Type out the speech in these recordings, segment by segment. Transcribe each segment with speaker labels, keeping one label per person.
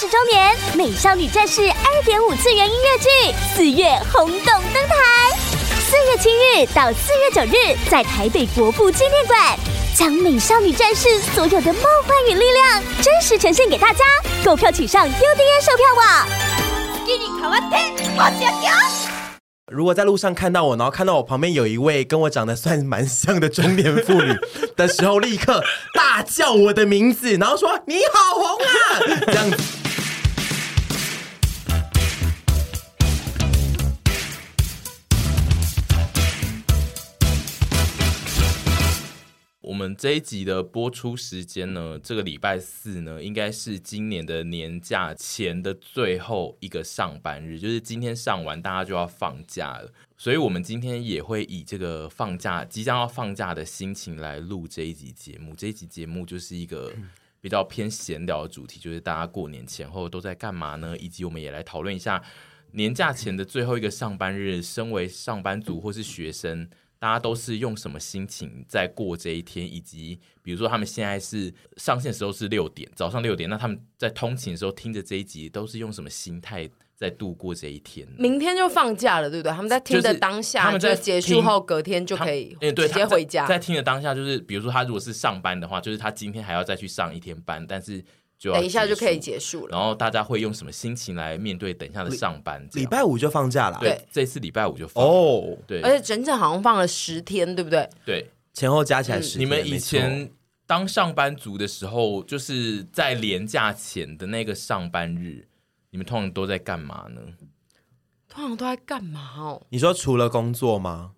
Speaker 1: 十周年《美少女战士》二点五次元音乐剧四月轰动登台，四月七日到四月九日，在台北国父纪念馆，将美少女战士所有的梦幻与力量真实呈现给大家。购票请上 UDN 售票网。
Speaker 2: 如果在路上看到我，然后看到我旁边有一位跟我长得算蛮像的中年妇女 的时候，立刻大叫我的名字，然后说：“你好红啊！”这样子。
Speaker 3: 这一集的播出时间呢，这个礼拜四呢，应该是今年的年假前的最后一个上班日，就是今天上完，大家就要放假了。所以，我们今天也会以这个放假、即将要放假的心情来录这一集节目。这一集节目就是一个比较偏闲聊的主题，就是大家过年前后都在干嘛呢？以及我们也来讨论一下年假前的最后一个上班日，身为上班族或是学生。大家都是用什么心情在过这一天？以及比如说，他们现在是上线的时候是六点，早上六点，那他们在通勤的时候听着这一集，都是用什么心态在度过这一天？
Speaker 4: 明天就放假了，对不对？他们在听的当下，他们在结束后隔天就可以直接回家。
Speaker 3: 在听的当下，就是比如说他如果是上班的话，就是他今天还要再去上一天班，但是。
Speaker 4: 等一下就可以结束了，
Speaker 3: 然后大家会用什么心情来面对等一下的上班？
Speaker 2: 礼拜五就放假了，
Speaker 3: 对，这次礼拜五就放
Speaker 2: 哦，
Speaker 3: 对，
Speaker 4: 而且整整好像放了十天，对不对？
Speaker 3: 对，
Speaker 2: 前后加起来十天。
Speaker 3: 你们以前当上班族的时候，就是在连假前的那个上班日，你们通常都在干嘛呢？
Speaker 4: 通常都在干嘛哦？
Speaker 2: 你说除了工作吗？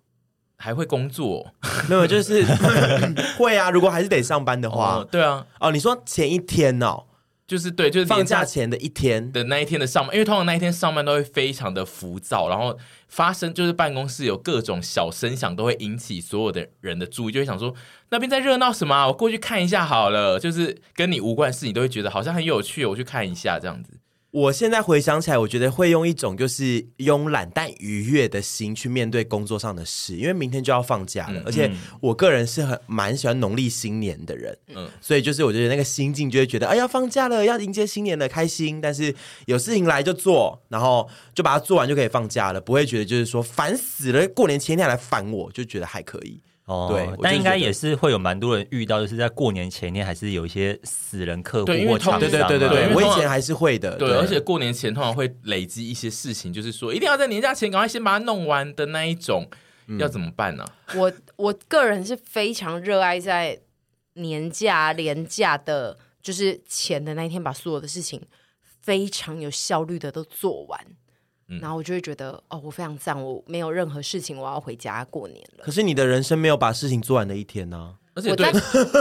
Speaker 3: 还会工作？
Speaker 2: 没有，就是 会啊。如果还是得上班的话，
Speaker 3: 哦，对啊。
Speaker 2: 哦，你说前一天哦。
Speaker 3: 就是对，就是
Speaker 2: 放假前的一天
Speaker 3: 的那一天的上班，因为通常那一天上班都会非常的浮躁，然后发生就是办公室有各种小声响，都会引起所有的人的注意，就会想说那边在热闹什么啊？我过去看一下好了，就是跟你无关的事，你都会觉得好像很有趣，我去看一下这样子。
Speaker 2: 我现在回想起来，我觉得会用一种就是慵懒但愉悦的心去面对工作上的事，因为明天就要放假了，嗯、而且我个人是很蛮喜欢农历新年的人，嗯，所以就是我觉得那个心境就会觉得，哎，要放假了，要迎接新年了，开心。但是有事情来就做，然后就把它做完就可以放假了，不会觉得就是说烦死了，过年前一天来烦我，就觉得还可以。
Speaker 5: 哦，对，但应该也是会有蛮多人遇到，就是在过年前一天还是有一些死人客户或厂商。
Speaker 2: 对对对对对，我以前还是会的。
Speaker 3: 对，而且过年前通常会累积一些事情，就是说一定要在年假前赶快先把它弄完的那一种，要怎么办呢？
Speaker 4: 我我个人是非常热爱在年假年假的，就是前的那一天把所有的事情非常有效率的都做完。然后我就会觉得，哦，我非常赞，我没有任何事情，我要回家过年了。
Speaker 2: 可是你的人生没有把事情做完的一天呢、啊？
Speaker 3: 而且对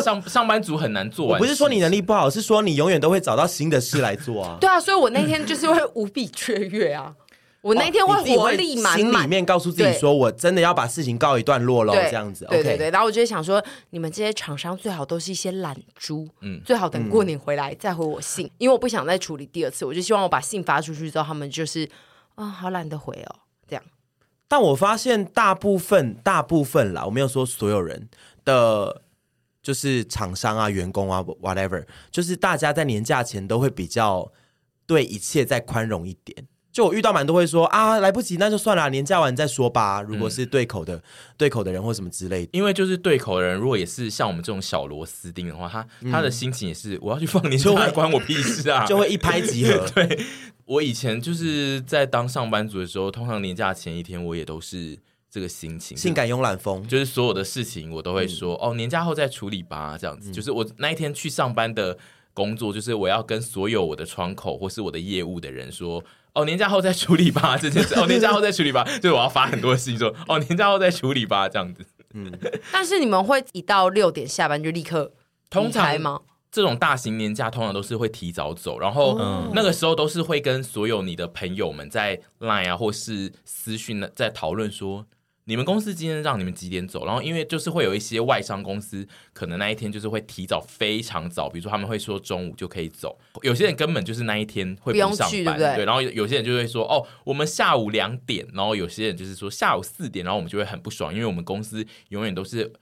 Speaker 3: 上 上班族很难做完。
Speaker 2: 不是说你能力不好，是说你永远都会找到新的事来做啊。
Speaker 4: 对啊，所以我那天就是会无比雀跃啊！我那天会活力满满，
Speaker 2: 心里面告诉自己说，我真的要把事情告一段落了，这样子。
Speaker 4: 对对对，然后我就会想说，你们这些厂商最好都是一些懒猪，嗯，最好等过年回来再回我信，因为我不想再处理第二次，我就希望我把信发出去之后，他们就是。啊、哦，好懒得回哦，这样。
Speaker 2: 但我发现大部分、大部分啦，我没有说所有人的，就是厂商啊、员工啊，whatever，就是大家在年假前都会比较对一切再宽容一点。就我遇到蛮多会说啊，来不及，那就算了，年假完再说吧。如果是对口的、嗯、对口的人或什么之类的，
Speaker 3: 因为就是对口的人，如果也是像我们这种小螺丝钉的话，他、嗯、他的心情也是，我要去放年假，关我屁事啊，
Speaker 2: 就会一拍即合。
Speaker 3: 对，我以前就是在当上班族的时候，通常年假前一天，我也都是这个心情，
Speaker 2: 性感慵懒风，
Speaker 3: 就是所有的事情我都会说、嗯、哦，年假后再处理吧，这样子。嗯、就是我那一天去上班的工作，就是我要跟所有我的窗口或是我的业务的人说。哦，年假后再处理吧，这件事。哦，年假后再处理吧，就是我要发很多信说，哦，年假后再处理吧，这样子。嗯，
Speaker 4: 但是你们会一到六点下班就立刻
Speaker 3: 通常吗？这种大型年假通常都是会提早走，然后那个时候都是会跟所有你的朋友们在 Line 啊或是私讯在讨论说。你们公司今天让你们几点走？然后因为就是会有一些外商公司，可能那一天就是会提早非常早，比如说他们会说中午就可以走。有些人根本就是那一天会不上班，不用去，对不对？对，然后有些人就会说哦，我们下午两点。然后有些人就是说下午四点，然后我们就会很不爽，因为我们公司永远都是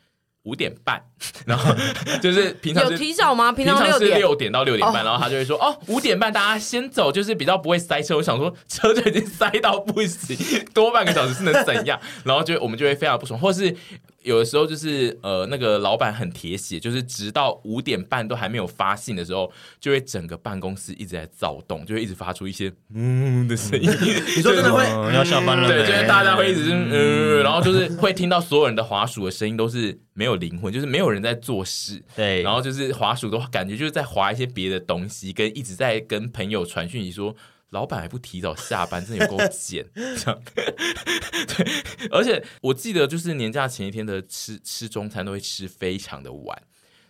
Speaker 3: 五点半，然后 就是平常
Speaker 4: 有提早吗？
Speaker 3: 平常是六点到六点半，
Speaker 4: 哦、
Speaker 3: 然后他就会说哦，五点半大家先走，就是比较不会塞车。我想说车就已经塞到不行，多半个小时是能怎样？然后就我们就会非常不爽，或是有的时候就是呃那个老板很铁血，就是直到五点半都还没有发信的时候，就会整个办公室一直在躁动，就会一直发出一些嗯的声音。
Speaker 2: 你说真的会、
Speaker 5: 嗯、要下班了？
Speaker 3: 对，就是大家会一直嗯，然后就是会听到所有人的滑鼠的声音都是。没有灵魂，就是没有人在做事。
Speaker 5: 对，
Speaker 3: 然后就是滑鼠都感觉就是在滑一些别的东西，跟一直在跟朋友传讯息说，老板还不提早下班，真的有够贱。这样，对，而且我记得就是年假前一天的吃吃中餐都会吃非常的晚，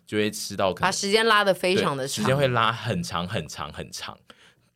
Speaker 3: 就会吃到
Speaker 4: 把时间拉的非常的长，
Speaker 3: 时间会拉很长很长很长。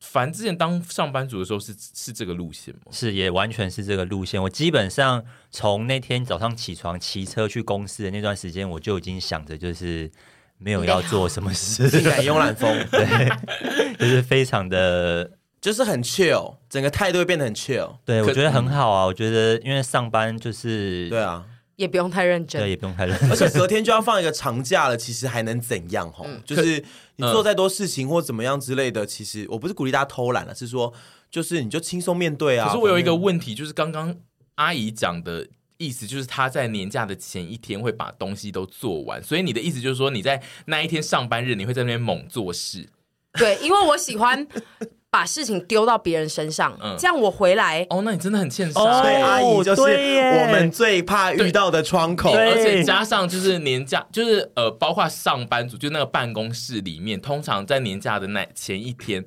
Speaker 3: 反正之前当上班族的时候是是这个路线吗？
Speaker 5: 是，也完全是这个路线。我基本上从那天早上起床骑车去公司的那段时间，我就已经想着就是没有要做什么事，
Speaker 2: 性感慵懒风，
Speaker 5: 对，就是非常的，
Speaker 2: 就是很 chill，整个态度会变得很 chill。
Speaker 5: 对，我觉得很好啊。我觉得因为上班就是
Speaker 2: 对啊。
Speaker 4: 也不用太认真，
Speaker 5: 对，也不用太认真，
Speaker 2: 而且隔天就要放一个长假了，其实还能怎样？吼、嗯，就是你做再多事情或怎么样之类的，其实我不是鼓励大家偷懒了，是说就是你就轻松面对啊。
Speaker 3: 可是我有一个问题，就是刚刚阿姨讲的意思，就是她在年假的前一天会把东西都做完，所以你的意思就是说你在那一天上班日，你会在那边猛做事？
Speaker 4: 对，因为我喜欢。把事情丢到别人身上，嗯、这样我回来
Speaker 3: 哦，那你真的很欠杀。
Speaker 2: 所以阿姨就是我们最怕遇到的窗口，
Speaker 3: 而且加上就是年假，就是呃，包括上班族，就那个办公室里面，通常在年假的那前一天，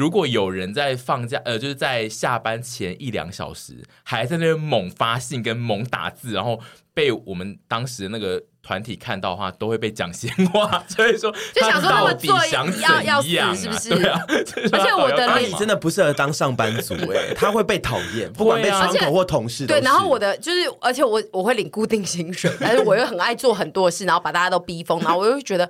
Speaker 3: 如果有人在放假，呃，就是在下班前一两小时还在那边猛发信跟猛打字，然后被我们当时的那个。团体看到的话都会被讲闲话，所以说
Speaker 4: 就想说他们做要要
Speaker 3: 死
Speaker 4: 是不是？
Speaker 3: 对啊，
Speaker 4: 而且我的
Speaker 2: 阿姨真的不适合当上班族哎，他会被讨厌，不管被窗口或同事。
Speaker 4: 对，然后我的就是，而且我我会领固定薪水，但是我又很爱做很多事，然后把大家都逼疯，然后我又会觉得。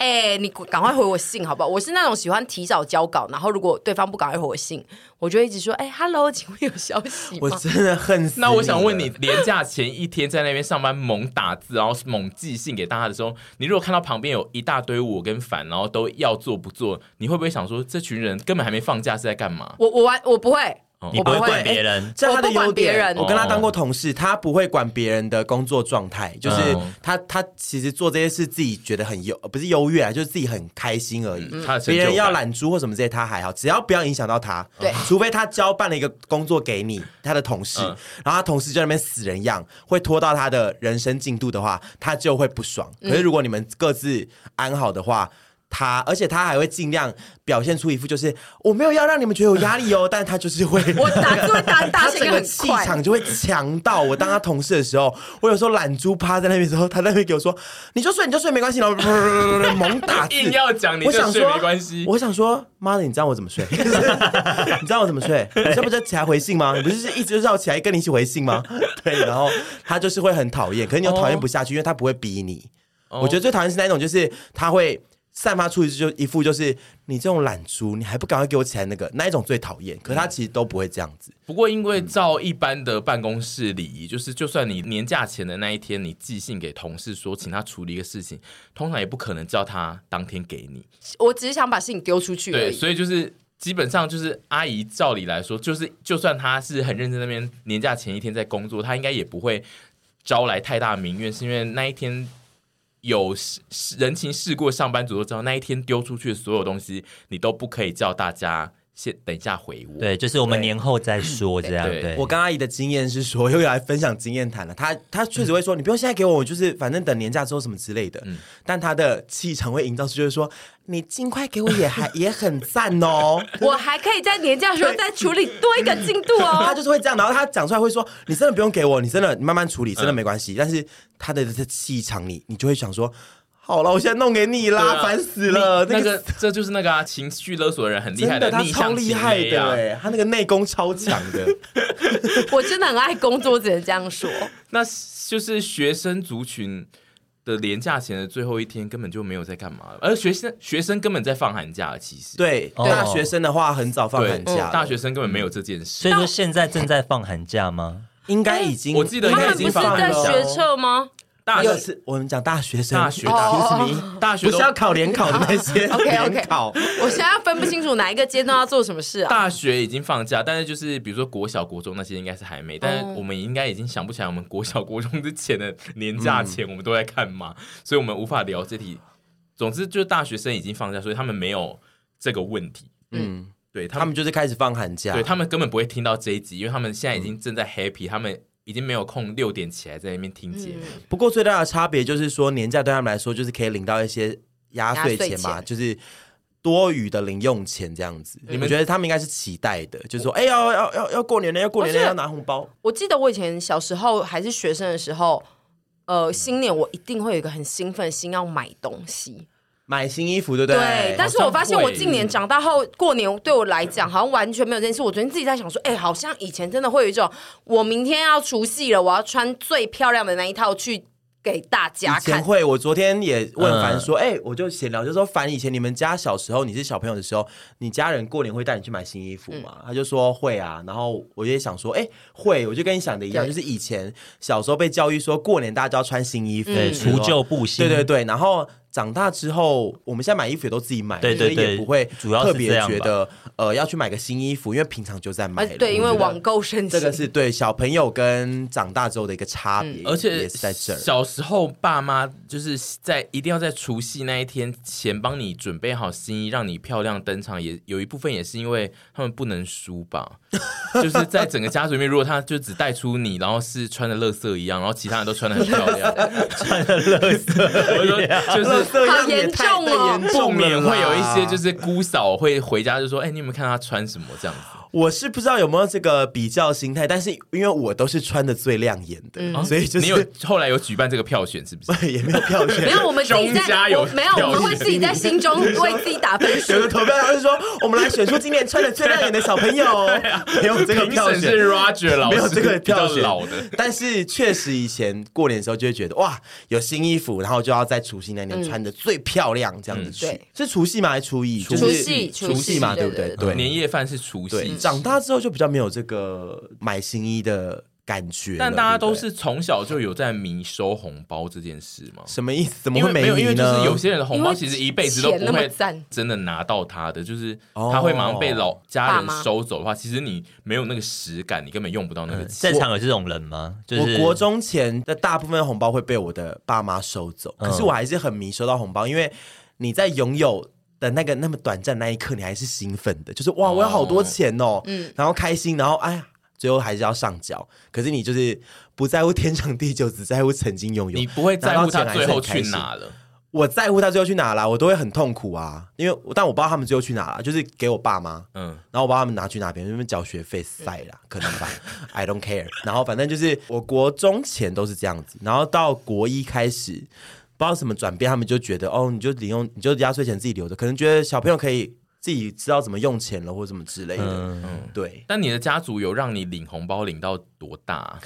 Speaker 4: 哎、欸，你赶快回我信好不好？我是那种喜欢提早交稿，然后如果对方不赶快回我信，我就一直说：“哎、欸、，Hello，请问有消息吗？”
Speaker 2: 我真的恨死。
Speaker 3: 那我想问你，连假前一天在那边上班猛打字，然后猛寄信给大家的时候，你如果看到旁边有一大堆我跟凡，然后都要做不做，你会不会想说，这群人根本还没放假是在干嘛？
Speaker 4: 我我完我不会。
Speaker 5: 你不会管别人，
Speaker 2: 这是他的优点。
Speaker 4: 我
Speaker 2: 跟他当过同事，他不会管别人的工作状态，就是他他其实做这些事自己觉得很优，不是优越啊，就是自己很开心而已。别人要懒猪或什么这些，他还好，只要不要影响到他。
Speaker 4: 对，
Speaker 2: 除非他交办了一个工作给你，他的同事，然后他同事就在那边死人样，会拖到他的人生进度的话，他就会不爽。可是如果你们各自安好的话。他，而且他还会尽量表现出一副就是我没有要让你们觉得有压力哦，但是他就是会，
Speaker 4: 我打字会打 打，他整个
Speaker 2: 气场就会强到我当他同事的时候，我有时候懒猪趴在那边的时候，他在那边给我说，你就睡你就睡没关系，然后 猛打字，
Speaker 3: 硬要讲你就睡没关系，
Speaker 2: 我想说妈的，你知道我怎么睡？你知道我怎么睡？你这不是起来回信吗？你不是一直绕起来跟你一起回信吗？对，然后他就是会很讨厌，可是你又讨厌不下去，因为他不会逼你。我觉得最讨厌是那种，就是他会。散发出就一副就是你这种懒猪，你还不赶快给我起来那个那一种最讨厌。可是他其实都不会这样子。
Speaker 3: 不过因为照一般的办公室礼仪，就是就算你年假前的那一天，你寄信给同事说请他处理一个事情，通常也不可能叫他当天给你。
Speaker 4: 我只是想把事情丢出去而已。
Speaker 3: 对，所以就是基本上就是阿姨照理来说，就是就算她是很认真那边年假前一天在工作，她应该也不会招来太大民怨，是因为那一天。有人情世故，上班族都知道，那一天丢出去的所有东西，你都不可以叫大家先等一下回我。
Speaker 5: 对，就是我们年后再说 这样。对，对
Speaker 2: 我跟阿姨的经验是说，又来分享经验谈了。她她确实会说，嗯、你不用现在给我，我就是反正等年假之后什么之类的。嗯，但她的气场会营造出，就是说。你尽快给我也还 也很赞哦，
Speaker 4: 我还可以在年假的时候再处理多一个进度哦。
Speaker 2: 他就是会这样，然后他讲出来会说：“你真的不用给我，你真的你慢慢处理，真的没关系。嗯”但是他的这气场，你你就会想说：“好了，我现在弄给你啦，烦、啊、死了。那
Speaker 3: 个”这就是那个啊，情绪勒索的人很厉害的，
Speaker 2: 他超厉害的哎，他那个内功超强的。
Speaker 4: 我真的很爱工作，只能这样说。
Speaker 3: 那就是学生族群。的连假前的最后一天根本就没有在干嘛了，而学生学生根本在放寒假了。其实
Speaker 2: 对，对大学生的话很早放寒假，
Speaker 3: 大学生根本没有这件事。
Speaker 5: 所以说现在正在放寒假吗？
Speaker 2: 应该已经，
Speaker 3: 我记得应该已经放了。
Speaker 4: 他们不是在学测吗？
Speaker 3: 大
Speaker 2: 学是我们讲大学生，
Speaker 3: 大学
Speaker 2: 大
Speaker 3: 学大学
Speaker 2: 不是要考联考的那些
Speaker 4: OK OK，
Speaker 2: 联考。
Speaker 4: 我现在分不清楚哪一个阶段要做什么事啊。
Speaker 3: 大学已经放假，但是就是比如说国小、国中那些应该是还没，但是我们应该已经想不起来我们国小、国中之前的年假前我们都在干嘛，所以我们无法聊这题。总之，就是大学生已经放假，所以他们没有这个问题。嗯，对他们，
Speaker 2: 他们就是开始放寒假，
Speaker 3: 对他们根本不会听到这一集，因为他们现在已经正在 happy，、嗯、他们已经没有空六点起来在那边听节目。
Speaker 2: 不过最大的差别就是说，年假对他们来说就是可以领到一些压岁钱嘛，就是多余的零用钱这样子。你们觉得他们应该是期待的，就是说，哎呀，要要要要过年了，要过年了，要拿红包。
Speaker 4: 我记得我以前小时候还是学生的时候，呃，新年我一定会有一个很兴奋心要买东西。
Speaker 2: 买新衣服，对不对？
Speaker 4: 对，但是我发现我近年长大后，过年对我来讲好像完全没有这件事。我昨天自己在想说，哎，好像以前真的会有一种，我明天要除夕了，我要穿最漂亮的那一套去给大家看。
Speaker 2: 以前会，我昨天也问凡说，哎、嗯，我就闲聊，就说凡以前你们家小时候，你是小朋友的时候，你家人过年会带你去买新衣服吗？嗯、他就说会啊，然后我也想说，哎，会，我就跟你想的一样，就是以前小时候被教育说过年大家都要穿新衣服，
Speaker 5: 除旧布新，
Speaker 2: 对对对，然后。长大之后，我们现在买衣服也都自己买，
Speaker 5: 对对对，
Speaker 2: 所以也不会特别觉得呃要去买个新衣服，因为平常就在买。
Speaker 4: 对，因为网购升级，
Speaker 2: 这个是对小朋友跟长大之后的一个差别，
Speaker 3: 而且
Speaker 2: 也是在这儿。
Speaker 3: 小时候爸妈就是在一定要在除夕那一天前帮你准备好新衣，让你漂亮登场，也有一部分也是因为他们不能输吧。就是在整个家族里面，如果他就只带出你，然后是穿的乐色一样，然后其他人都穿的很漂亮，
Speaker 5: 穿的垃圾，
Speaker 3: 就是。
Speaker 4: 好严重哦！
Speaker 3: 不免会有一些就是姑嫂会回家就说：“哎、欸，你有没有看她穿什么这样子？”
Speaker 2: 我是不知道有没有这个比较心态，但是因为我都是穿的最亮眼的，嗯、所以就是
Speaker 3: 你有后来有举办这个票选是不是？
Speaker 2: 也没有票选，
Speaker 4: 没有我们自己在家有没有我们会自己在心中为自己打分数。
Speaker 2: 有个投票就是说，我们来选出今年穿的最亮眼的小朋友。没有这个票选
Speaker 3: 是 Roger 老师，
Speaker 2: 没有这个票选
Speaker 3: 老的。
Speaker 2: 但是确实以前过年的时候就会觉得哇，有新衣服，然后就要在除夕那年穿的最漂亮这样子去。嗯、是除夕吗？还是初一？
Speaker 4: 除夕，
Speaker 2: 除夕嘛，对不对？对，
Speaker 3: 年夜饭是除夕。
Speaker 2: 长大之后就比较没有这个买新衣的感觉，
Speaker 3: 但大家都是从小就有在迷收红包这件事吗？
Speaker 2: 什么意思？怎么会没迷呢？
Speaker 3: 因为，没有，因为就是有些人的红包其实一辈子都不会真的拿到他的，就是他会马上被老家人收走的话，其实你没有那个实感，你根本用不到那个钱。
Speaker 5: 在场有这种人吗？就是
Speaker 2: 我国中前的大部分红包会被我的爸妈收走，可是我还是很迷收到红包，因为你在拥有。的那个那么短暂那一刻，你还是兴奋的，就是哇，我有好多钱哦，嗯，然后开心，然后哎呀，最后还是要上缴。可是你就是不在乎天长地久，只在乎曾经拥有。
Speaker 3: 你不会在乎他最后去哪了？
Speaker 2: 我在乎他最后去哪了，我都会很痛苦啊，因为但我不知道他们最后去哪了，就是给我爸妈，嗯，然后我把他们拿去哪边，因为缴学费塞了，可能吧，I don't care。然后反正就是我国中前都是这样子，然后到国一开始。不知道什么转变，他们就觉得哦，你就领用，你就压岁钱自己留着，可能觉得小朋友可以自己知道怎么用钱了，或者什么之类的。嗯，对。
Speaker 3: 但你的家族有让你领红包领到多大？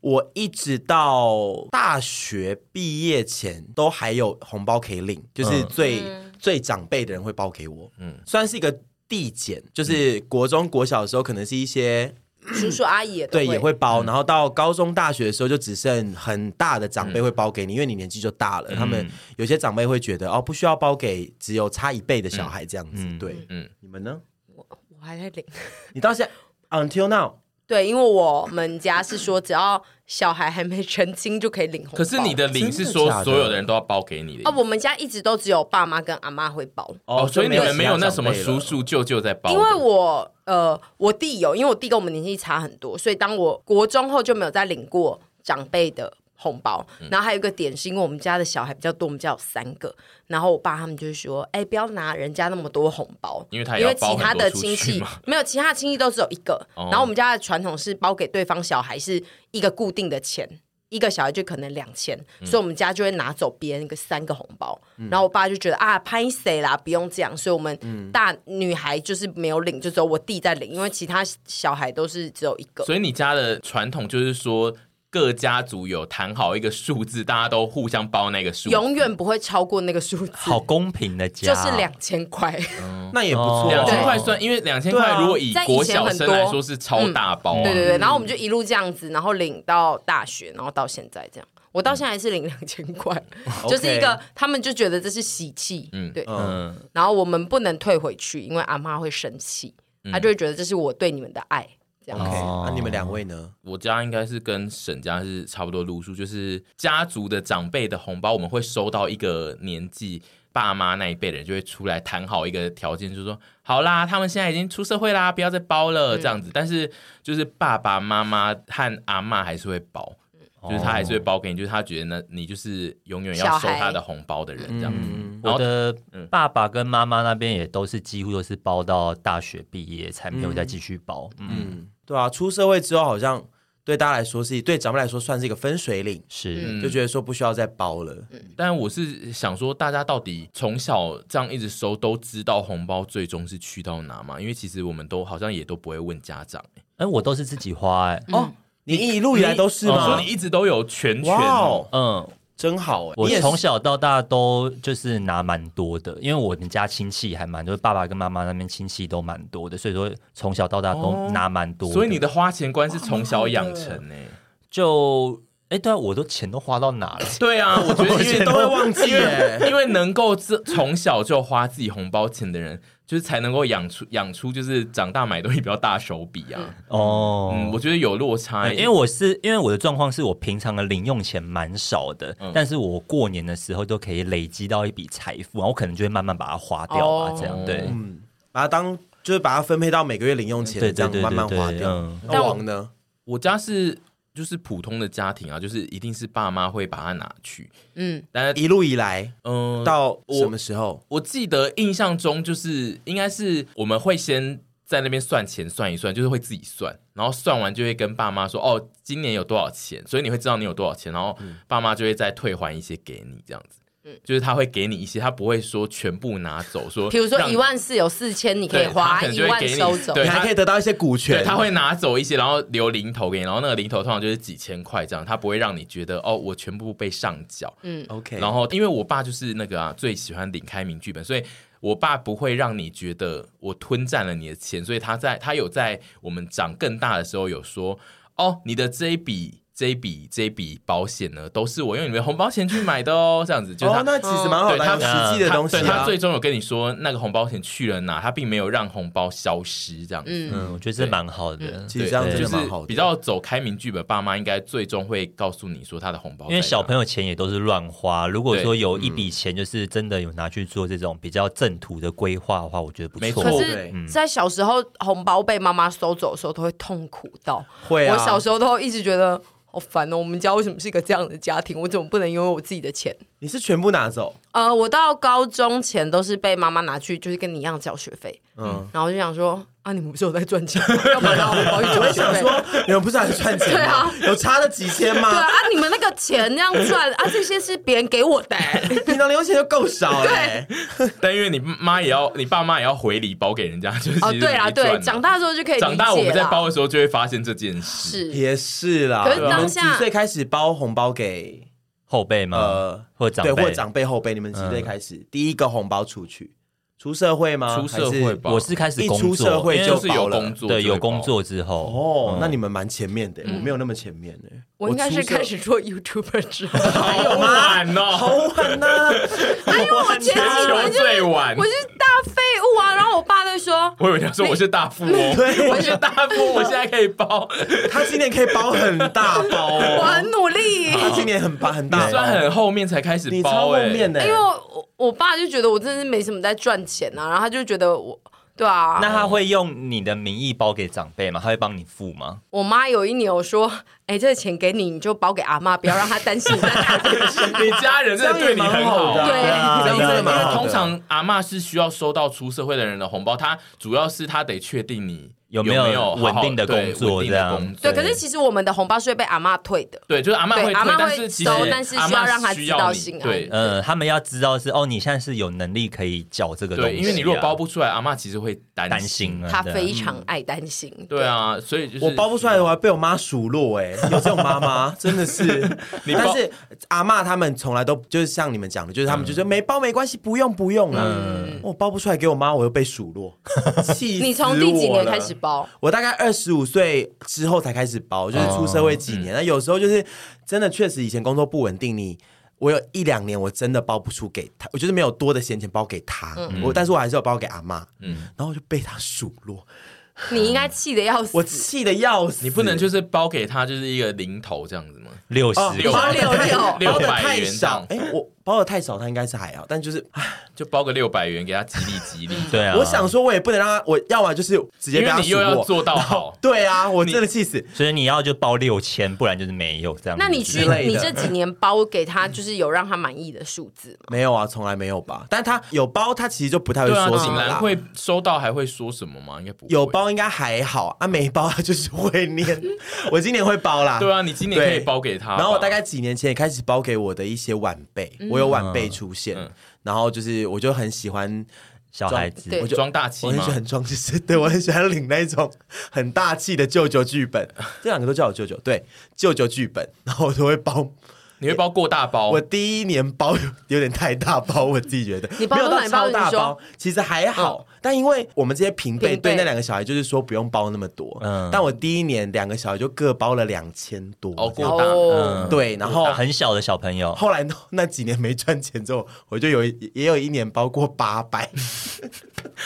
Speaker 2: 我一直到大学毕业前都还有红包可以领，就是最、嗯、最长辈的人会包给我。嗯，算是一个递减，就是国中国小的时候，可能是一些。
Speaker 4: 叔叔阿姨也
Speaker 2: 对也会包，然后到高中大学的时候就只剩很大的长辈会包给你，因为你年纪就大了。他们有些长辈会觉得哦，不需要包给只有差一辈的小孩这样子。对，嗯，你们呢？
Speaker 4: 我我还在领，
Speaker 2: 你到现在 until now。
Speaker 4: 对，因为我们家是说，只要小孩还没成亲就可以领红包。
Speaker 3: 可是你的领是说所有的人都要包给你的
Speaker 4: 哦？我们家一直都只有爸妈跟阿妈会包
Speaker 3: 哦，所以你们没有那什么叔叔舅舅在包。
Speaker 4: 因为我呃，我弟有，因为我弟跟我们年纪差很多，所以当我国中后就没有再领过长辈的。红包，然后还有一个点是因为我们家的小孩比较多，我们家有三个，然后我爸他们就是说，哎，不要拿人家那么多红包，
Speaker 3: 因为他因为其他
Speaker 4: 的亲戚 没有，其他的亲戚都只有一个，哦、然后我们家的传统是包给对方小孩是一个固定的钱，一个小孩就可能两千，嗯、所以我们家就会拿走别人一个三个红包，嗯、然后我爸就觉得啊，拍谁啦，不用这样，所以我们大女孩就是没有领，就只有我弟在领，因为其他小孩都是只有一个，
Speaker 3: 所以你家的传统就是说。各家族有谈好一个数字，大家都互相包那个数字，
Speaker 4: 永远不会超过那个数字。
Speaker 5: 好公平的家，
Speaker 4: 就是两千块，
Speaker 2: 嗯、那也不错。
Speaker 3: 两千块算，因为两千块如果以国小生来说是超大包。
Speaker 4: 对对对，然后我们就一路这样子，然后领到大学，然后到现在这样。我到现在还是领两千块，就是一个他们就觉得这是喜气，嗯，对，嗯，然后我们不能退回去，因为阿妈会生气，她就会觉得这是我对你们的爱，这样。
Speaker 2: OK，那你们两位呢？
Speaker 3: 我家应该是跟沈家是差不多路数，就是家族的长辈的红包，我们会收到一个年纪。爸妈那一辈的人就会出来谈好一个条件，就是说好啦，他们现在已经出社会啦，不要再包了这样子。但是就是爸爸妈妈和阿嬷还是会包，就是他还是会包给你，就是他觉得呢，你就是永远要收他的红包的人这样子。
Speaker 5: 我的爸爸跟妈妈那边也都是几乎都是包到大学毕业才没有再继续包。
Speaker 2: 嗯，对啊，出社会之后好像。对大家来说是，对长辈来说算是一个分水岭，
Speaker 5: 是，
Speaker 2: 就觉得说不需要再包了。
Speaker 3: 嗯、但我是想说，大家到底从小这样一直收，都知道红包最终是去到哪嘛？因为其实我们都好像也都不会问家长。
Speaker 5: 哎，我都是自己花哎。
Speaker 2: 哦，你一路以来都是吗？
Speaker 3: 我说你一直都有全权。
Speaker 2: Wow, 嗯。真好哎！
Speaker 5: 我从小到大都就是拿蛮多的，因为我们家亲戚还蛮多，爸爸跟妈妈那边亲戚都蛮多的，所以说从小到大都拿蛮多。
Speaker 3: 所以你的花钱观是从小养成呢？
Speaker 5: 就哎，对啊，我都钱都花到哪了？
Speaker 3: 对啊，我觉得因为都会忘记耶，因为能够自从小就花自己红包钱的人。就是才能够养出养出，就是长大买东西比较大手笔啊。
Speaker 5: 哦，
Speaker 3: 嗯，我觉得有落差，
Speaker 5: 因为我是因为我的状况是我平常的零用钱蛮少的，但是我过年的时候都可以累积到一笔财富，然后我可能就会慢慢把它花掉啊，这样对，
Speaker 2: 嗯，把它当就是把它分配到每个月零用钱，这样慢慢花掉。那王呢？
Speaker 3: 我家是。就是普通的家庭啊，就是一定是爸妈会把它拿去，
Speaker 2: 嗯，但是一路以来，嗯，到什么时候我？
Speaker 3: 我记得印象中就是应该是我们会先在那边算钱算一算，就是会自己算，然后算完就会跟爸妈说，哦，今年有多少钱，所以你会知道你有多少钱，然后爸妈就会再退还一些给你这样子。嗯，就是他会给你一些，他不会说全部拿走。说，
Speaker 4: 比如说一万四有四千，你可以花一万收走，
Speaker 2: 你还可以得到一些股权。
Speaker 3: 他会拿走一些，然后留零头给你，然后那个零头通常就是几千块这样，他不会让你觉得哦，我全部被上缴。
Speaker 2: 嗯，OK。
Speaker 3: 然后因为我爸就是那个啊，最喜欢领开明剧本，所以我爸不会让你觉得我吞占了你的钱，所以他在他有在我们长更大的时候有说，哦，你的这一笔。这一笔这一笔保险呢，都是我用你们红包钱去买的哦，这样子就是他、
Speaker 2: 哦、那其实蛮好的，他实际的东西、啊。
Speaker 3: 他，他最终有跟你说那个红包钱去了哪，他并没有让红包消失，这样子。
Speaker 5: 嗯，嗯我觉得这蛮好的，
Speaker 2: 其实这样子蛮好的。
Speaker 3: 比较走开明剧本，爸妈应该最终会告诉你说他的红包，
Speaker 5: 因为小朋友钱也都是乱花。如果说有一笔钱就是真的有拿去做这种比较正途的规划的话，我觉得不错。没错，
Speaker 4: 可是，在小时候红包被妈妈收走的时候，都会痛苦到。
Speaker 2: 会啊，
Speaker 4: 我小时候都一直觉得。好烦哦！我们家为什么是一个这样的家庭？我怎么不能拥有我自己的钱？
Speaker 2: 你是全部拿走？
Speaker 4: 呃，我到高中前都是被妈妈拿去，就是跟你一样交学费。嗯，然后我就想说。啊！你们不是有在赚钱？要不然我包一我
Speaker 2: 想说，你们不是还赚钱？对啊，有差了几千吗？
Speaker 4: 对啊，你们那个钱那样赚啊，这些是别人给我的。
Speaker 2: 平常零用钱就够少
Speaker 4: 对，
Speaker 3: 但因为你妈也要，你爸妈也要回礼包给人家，就是哦，
Speaker 4: 对啊，对，长大之后就可以。
Speaker 3: 长大我们在包的时候就会发现这件事，
Speaker 4: 是
Speaker 2: 也是啦。
Speaker 4: 可是当下
Speaker 2: 几岁开始包红包给
Speaker 5: 后辈吗？呃，或长辈，
Speaker 2: 或长辈后辈？你们几岁开始第一个红包出去？出社会吗？
Speaker 3: 出社会吧，
Speaker 5: 我是开始工作，
Speaker 2: 一出社会就是
Speaker 3: 有工作，
Speaker 5: 对，有工作之后。
Speaker 2: 哦，那你们蛮前面的，我没有那么前面的。
Speaker 4: 我应该是开始做 YouTuber 之后，
Speaker 3: 好晚哦，
Speaker 2: 好晚呐！
Speaker 4: 哎呦，我前几年
Speaker 3: 最晚，
Speaker 4: 我是大然后我爸就说，
Speaker 3: 我以为他说我是大富翁，对，我是大富翁，我现在可以包，
Speaker 2: 他今年可以包很大包，
Speaker 4: 我很努力，
Speaker 2: 他今年很包很大，
Speaker 3: 算很后面才开始包，
Speaker 2: 后面的，
Speaker 4: 因为我我爸就觉得我真的是没什么在赚钱啊，然后他就觉得我。对啊，
Speaker 5: 那他会用你的名义包给长辈吗？他会帮你付吗？
Speaker 4: 我妈有一年我说，哎，这个钱给你，你就包给阿妈，不要让她担心。
Speaker 3: 你家人真的对你很好，
Speaker 4: 对，
Speaker 3: 因为通常阿妈是需要收到出社会的人的红包，她主要是她得确定你。
Speaker 5: 有没有稳定的工作这样？
Speaker 4: 对，可是其实我们的红包是会被阿妈退的。
Speaker 3: 对，就是阿妈会退，但是其实
Speaker 4: 但是需要让他知道心安。
Speaker 3: 对，
Speaker 5: 嗯，他们要知道是哦，你现在是有能力可以缴这个东西。
Speaker 3: 因为你如果包不出来，阿妈其实会担心。
Speaker 4: 她非常爱担心。
Speaker 3: 对啊，所以就是
Speaker 2: 我包不出来的话，被我妈数落。哎，有这种妈妈 真的是。但是阿妈他们从来都就是像你们讲的，就是他们就说没包没关系，不用不用啊。我包不出来给我妈，我又被数落。气死！
Speaker 4: 你从第几年开始？包？
Speaker 2: 我大概二十五岁之后才开始包，就是出社会几年。那、哦、有时候就是真的确实以前工作不稳定，你我有一两年我真的包不出给他，我就是没有多的闲钱包给他，嗯、我但是我还是有包给阿妈，嗯，然后我就被他数落。
Speaker 4: 你应该气得要死，
Speaker 2: 我气得要死。
Speaker 3: 你不能就是包给他就是一个零头这样子吗？
Speaker 5: 六十
Speaker 3: 六
Speaker 4: 六六
Speaker 3: 六百元上，
Speaker 2: 哎，我包的太少，他应该是还好，但就是
Speaker 3: 就包个六百元给他激励激励。
Speaker 5: 对啊，
Speaker 2: 我想说，我也不能让他，我要么就是直接给他，
Speaker 3: 你又要做到好。
Speaker 2: 对啊，我真的气死。
Speaker 5: 所以你要就包六千，不然就是没有这样。
Speaker 4: 那你去你这几年包给他，就是有让他满意的数字吗？
Speaker 2: 没有啊，从来没有吧。但他有包，他其实就不太会说什么。
Speaker 3: 会收到还会说什么吗？应该不会。
Speaker 2: 有包应该还好啊，没包他就是会念。我今年会包啦。
Speaker 3: 对啊，你今年可以包给他。
Speaker 2: 然后我大概几年前也开始包给我的一些晚辈，我有晚辈出现，然后就是我就很喜欢
Speaker 5: 小孩子，
Speaker 2: 我就
Speaker 3: 装大气，
Speaker 2: 我很喜欢装，就是对我很喜欢领那种很大气的舅舅剧本，这两个都叫我舅舅，对，舅舅剧本，然后我都会包。
Speaker 3: 你会包过大包？
Speaker 2: 我第一年包有点太大包，我自己觉得。
Speaker 4: 你包多少？超大包，
Speaker 2: 其实还好。但因为我们这些平辈对那两个小孩就是说不用包那么多。嗯。但我第一年两个小孩就各包了两千多。
Speaker 3: 哦，过大。
Speaker 2: 对，然后
Speaker 5: 很小的小朋友。
Speaker 2: 后来那几年没赚钱之后，我就有也有一年包过八百。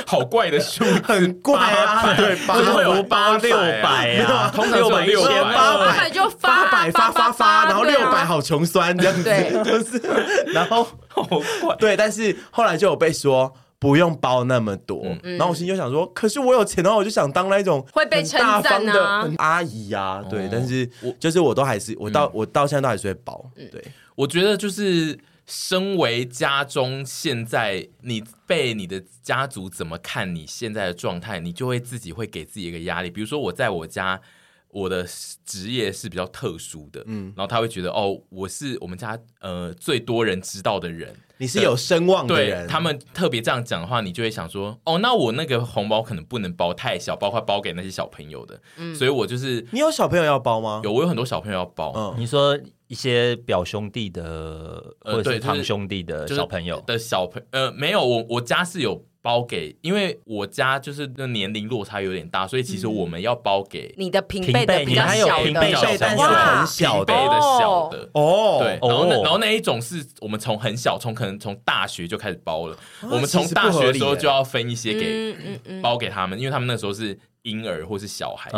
Speaker 3: 好怪的数，
Speaker 2: 很怪啊！对，
Speaker 5: 怎么会有八六百啊？
Speaker 3: 通常六百六百
Speaker 4: 八百就八百发发发，
Speaker 2: 然后六百好穷酸这样子，就是，然后
Speaker 3: 好怪。
Speaker 2: 对，但是后来就有被说不用包那么多，然后我心里就想说，可是我有钱的话，我就想当那种
Speaker 4: 会被称赞的
Speaker 2: 阿姨啊。对，但是我就是我都还是我到我到现在都还是会包。对，
Speaker 3: 我觉得就是。身为家中，现在你被你的家族怎么看你现在的状态，你就会自己会给自己一个压力。比如说，我在我家，我的职业是比较特殊的，嗯，然后他会觉得，哦，我是我们家呃最多人知道的人，
Speaker 2: 你是有声望的人，
Speaker 3: 对，他们特别这样讲的话，你就会想说，哦，那我那个红包可能不能包太小，包括包给那些小朋友的，嗯，所以我就是，
Speaker 2: 你有小朋友要包吗？
Speaker 3: 有，我有很多小朋友要包，
Speaker 5: 嗯，你说。一些表兄弟的，或者是堂兄弟的小朋友。
Speaker 3: 的小朋呃，没有，我我家是有包给，因为我家就是那年龄落差有点大，所以其实我们要包给
Speaker 4: 你的平辈的比较小的，
Speaker 5: 平辈
Speaker 2: 但是很小
Speaker 3: 辈的小的
Speaker 2: 哦，
Speaker 3: 对，然后那然后那一种是我们从很小，从可能从大学就开始包了，我们从大学的时候就要分一些给包给他们，因为他们那时候是。婴儿或是小孩。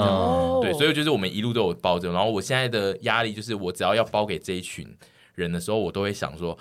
Speaker 3: 对，所以就是我们一路都有包着。然后我现在的压力就是，我只要要包给这一群人的时候，我都会想说，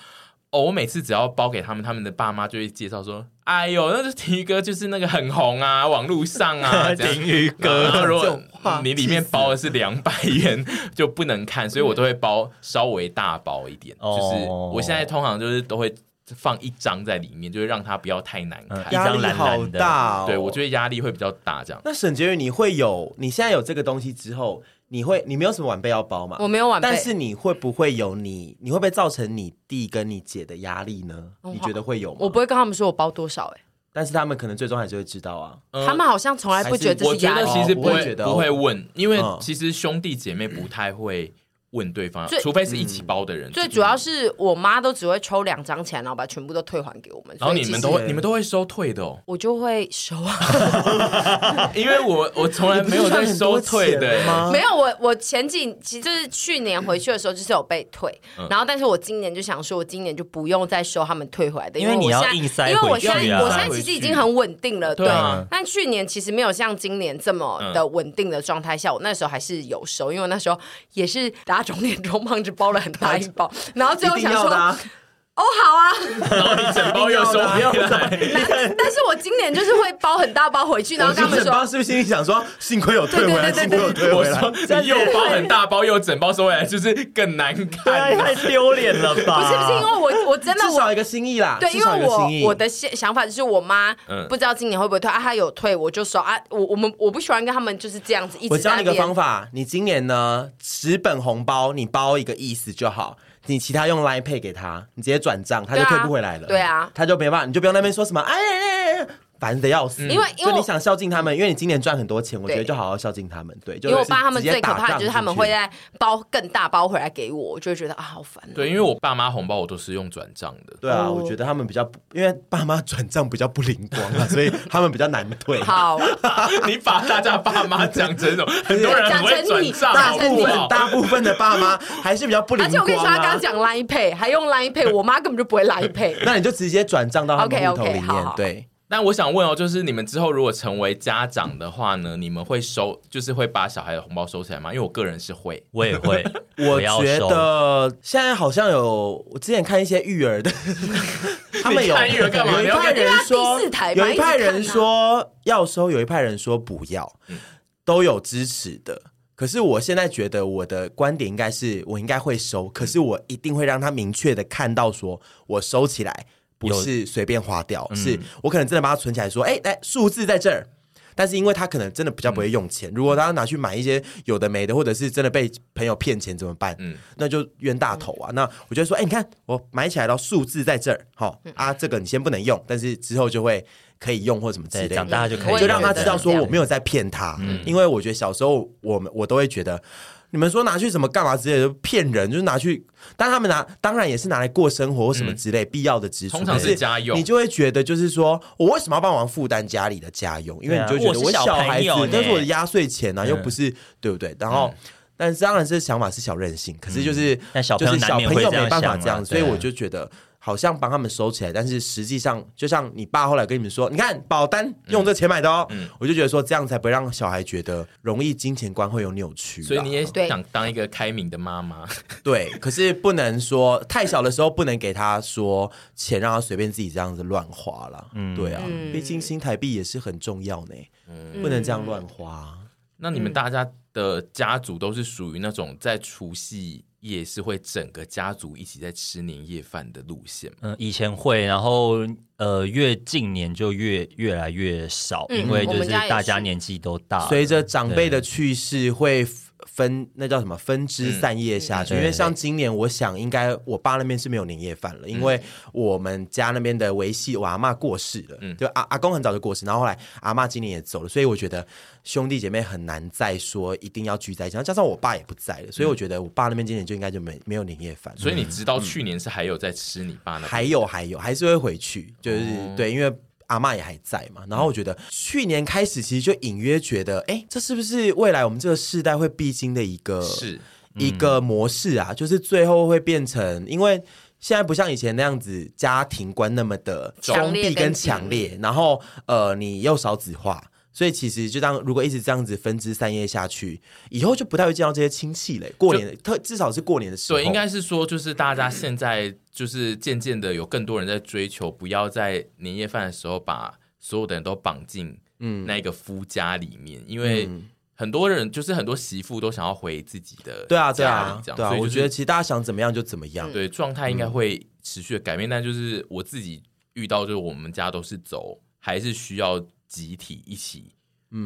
Speaker 3: 哦，我每次只要包给他们，他们的爸妈就会介绍说，哎呦，那个婷哥就是那个很红啊，网络上啊，
Speaker 5: 婷宇哥。
Speaker 3: 如果你里面包的是两百 元，就不能看，所以我都会包稍微大包一点。哦、就是我现在通常就是都会。放一张在里面，就是让它不要太难看。
Speaker 2: 压力好大哦，
Speaker 3: 对，我觉得压力会比较大。这样。
Speaker 2: 那沈杰宇，你会有你现在有这个东西之后，你会你没有什么晚辈要包嘛？
Speaker 4: 我没有晚辈，
Speaker 2: 但是你会不会有你？你会不会造成你弟跟你姐的压力呢？你觉得会有吗？
Speaker 4: 我不会跟他们说我包多少，哎，
Speaker 2: 但是他们可能最终还是会知道啊。
Speaker 4: 他们好像从来不觉得这是压力，
Speaker 3: 我觉得其实不会不会问，因为其实兄弟姐妹不太会。问对方，除非是一起包的人。
Speaker 4: 最主要是我妈都只会抽两张钱，然后把全部都退还给我们。
Speaker 3: 然后你们都会，你们都会收退的哦。
Speaker 4: 我就会收啊，
Speaker 3: 因为我我从来没有在收退的。
Speaker 4: 没有，我我前几其实就是去年回去的时候就是有被退，然后但是我今年就想说，我今年就不用再收他们退回来的，
Speaker 5: 因为你要硬塞，
Speaker 4: 因为我现在我现在其实已经很稳定了，对。但去年其实没有像今年这么的稳定的状态下，我那时候还是有收，因为我那时候也是打。肿脸充胖子包了很大一包，然后最后想说。哦，好啊，
Speaker 3: 然后你整包又收 回来。
Speaker 4: 但是，我今年就是会包很大包回去，然后跟他们说，
Speaker 2: 是不是心里想说，幸亏有退回来，幸亏有退回来。
Speaker 3: 你又包很大包，又整包收回来，就是更难看，
Speaker 5: 太丢脸了吧？
Speaker 4: 不是不是，因为我我真的
Speaker 2: 至少一个心意啦。
Speaker 4: 对，因为我我的想法就是，我妈不知道今年会不会退啊，她有退我就收啊。我我们我不喜欢跟他们就是这样子一直。
Speaker 2: 我教你一个方法，你今年呢十本红包，你包一个意思就好。你其他用 Line Pay 给他，你直接转账，他就退不回来了。
Speaker 4: 对啊，
Speaker 2: 他就没办法，你就不用那边说什么，哎，烦的要死。
Speaker 4: 因为因
Speaker 2: 为你想孝敬他们，因为你今年赚很多钱，我觉得就好好孝敬他们。对，
Speaker 4: 因为我爸他们最可怕的就是他们会在包更大包回来给我，我就会觉得啊好烦。
Speaker 3: 对，因为我爸妈红包我都是用转账的。
Speaker 2: 对啊，我觉得他们比较，因为爸妈转账比较不灵光啊，所以他们比较难退。
Speaker 4: 好，
Speaker 3: 你把大家爸妈讲成这种，很多人很会转账，
Speaker 2: 大部分大部分的爸妈还是比较不灵光。而且
Speaker 4: 我跟你说，他刚刚讲 Line Pay 还用 Line Pay，我妈根本就不会 Line Pay。
Speaker 2: 那你就直接转账到他们户头里面，对。
Speaker 3: 但我想问哦，就是你们之后如果成为家长的话呢，你们会收，就是会把小孩的红包收起来吗？因为我个人是会，
Speaker 5: 我也会。
Speaker 2: 我觉得现在好像有，我之前看一些育儿的，他们有
Speaker 3: 育儿干嘛？
Speaker 2: 有一派人说，有一派人说要收，有一派人说不要，都有支持的。可是我现在觉得我的观点应该是我应该会收，可是我一定会让他明确的看到，说我收起来。不是随便花掉，嗯、是我可能真的把它存起来，说，哎、欸，来数字在这儿。但是因为他可能真的比较不会用钱，嗯、如果他要拿去买一些有的没的，或者是真的被朋友骗钱怎么办？嗯，那就冤大头啊。嗯、那我觉得说，哎、欸，你看我买起来了，数字在这儿，好、嗯、啊，这个你先不能用，但是之后就会可以用或什么之类的，长大就可以，就让他知道说我没有在骗他。嗯，因为我觉得小时候我们我都会觉得。你们说拿去什么干嘛之类的骗人，就是拿去，但他们拿当然也是拿来过生活或什么之类、嗯、必要的支出，
Speaker 3: 通常是家用。
Speaker 2: 你就会觉得就是说我为什么要帮忙负担家里的家用？因为你就觉得我小孩子那是我的压岁钱啊，又不是对不对？然后，嗯、但是当然这想法是小任性，可是就是、嗯、就是小朋友没办法这样，所以我就觉得。好像帮他们收起来，但是实际上，就像你爸后来跟你们说，你看保单用这钱买的哦，嗯嗯、我就觉得说这样才不会让小孩觉得容易金钱观会有扭曲。
Speaker 3: 所以你也想当一个开明的妈妈，
Speaker 2: 对，可是不能说太小的时候不能给他说钱，让他随便自己这样子乱花了。嗯，对啊，毕竟新台币也是很重要呢，嗯、不能这样乱花。
Speaker 3: 那你们大家的家族都是属于那种在除夕夜是会整个家族一起在吃年夜饭的路线？嗯，
Speaker 5: 以前会，然后呃，越近年就越越来越少，嗯、因为就是大家年纪都大，
Speaker 2: 随着长辈的去世会。分那叫什么？分支散叶下去。嗯、因为像今年，我想应该我爸那边是没有年夜饭了，嗯、因为我们家那边的维系，我阿嬷过世了，嗯、就阿阿公很早就过世，然后后来阿嬷今年也走了，所以我觉得兄弟姐妹很难再说一定要聚在一起。然后加上我爸也不在了，所以我觉得我爸那边今年就应该就没没有年夜饭。
Speaker 3: 所以你知道去年是还有在吃你爸那、嗯？还
Speaker 2: 有还有还是会回去，就是、哦、对，因为。阿嬷也还在嘛，然后我觉得去年开始其实就隐约觉得，哎，这是不是未来我们这个世代会必经的一个是一个模式啊？就是最后会变成，因为现在不像以前那样子家庭观那么的封闭跟强烈，然后呃，你又少子化。所以其实就当如果一直这样子分枝散叶下去，以后就不太会见到这些亲戚嘞。过年特至少是过年的时候，
Speaker 3: 对，应该是说就是大家现在就是渐渐的有更多人在追求，不要在年夜饭的时候把所有的人都绑进嗯那个夫家里面，嗯、因为很多人就是很多媳妇都想要回自己的
Speaker 2: 对啊对啊
Speaker 3: 这样，
Speaker 2: 对啊，我觉得其实大家想怎么样就怎么样，
Speaker 3: 对，状态应该会持续的改变，嗯、但就是我自己遇到就是我们家都是走还是需要。集体一起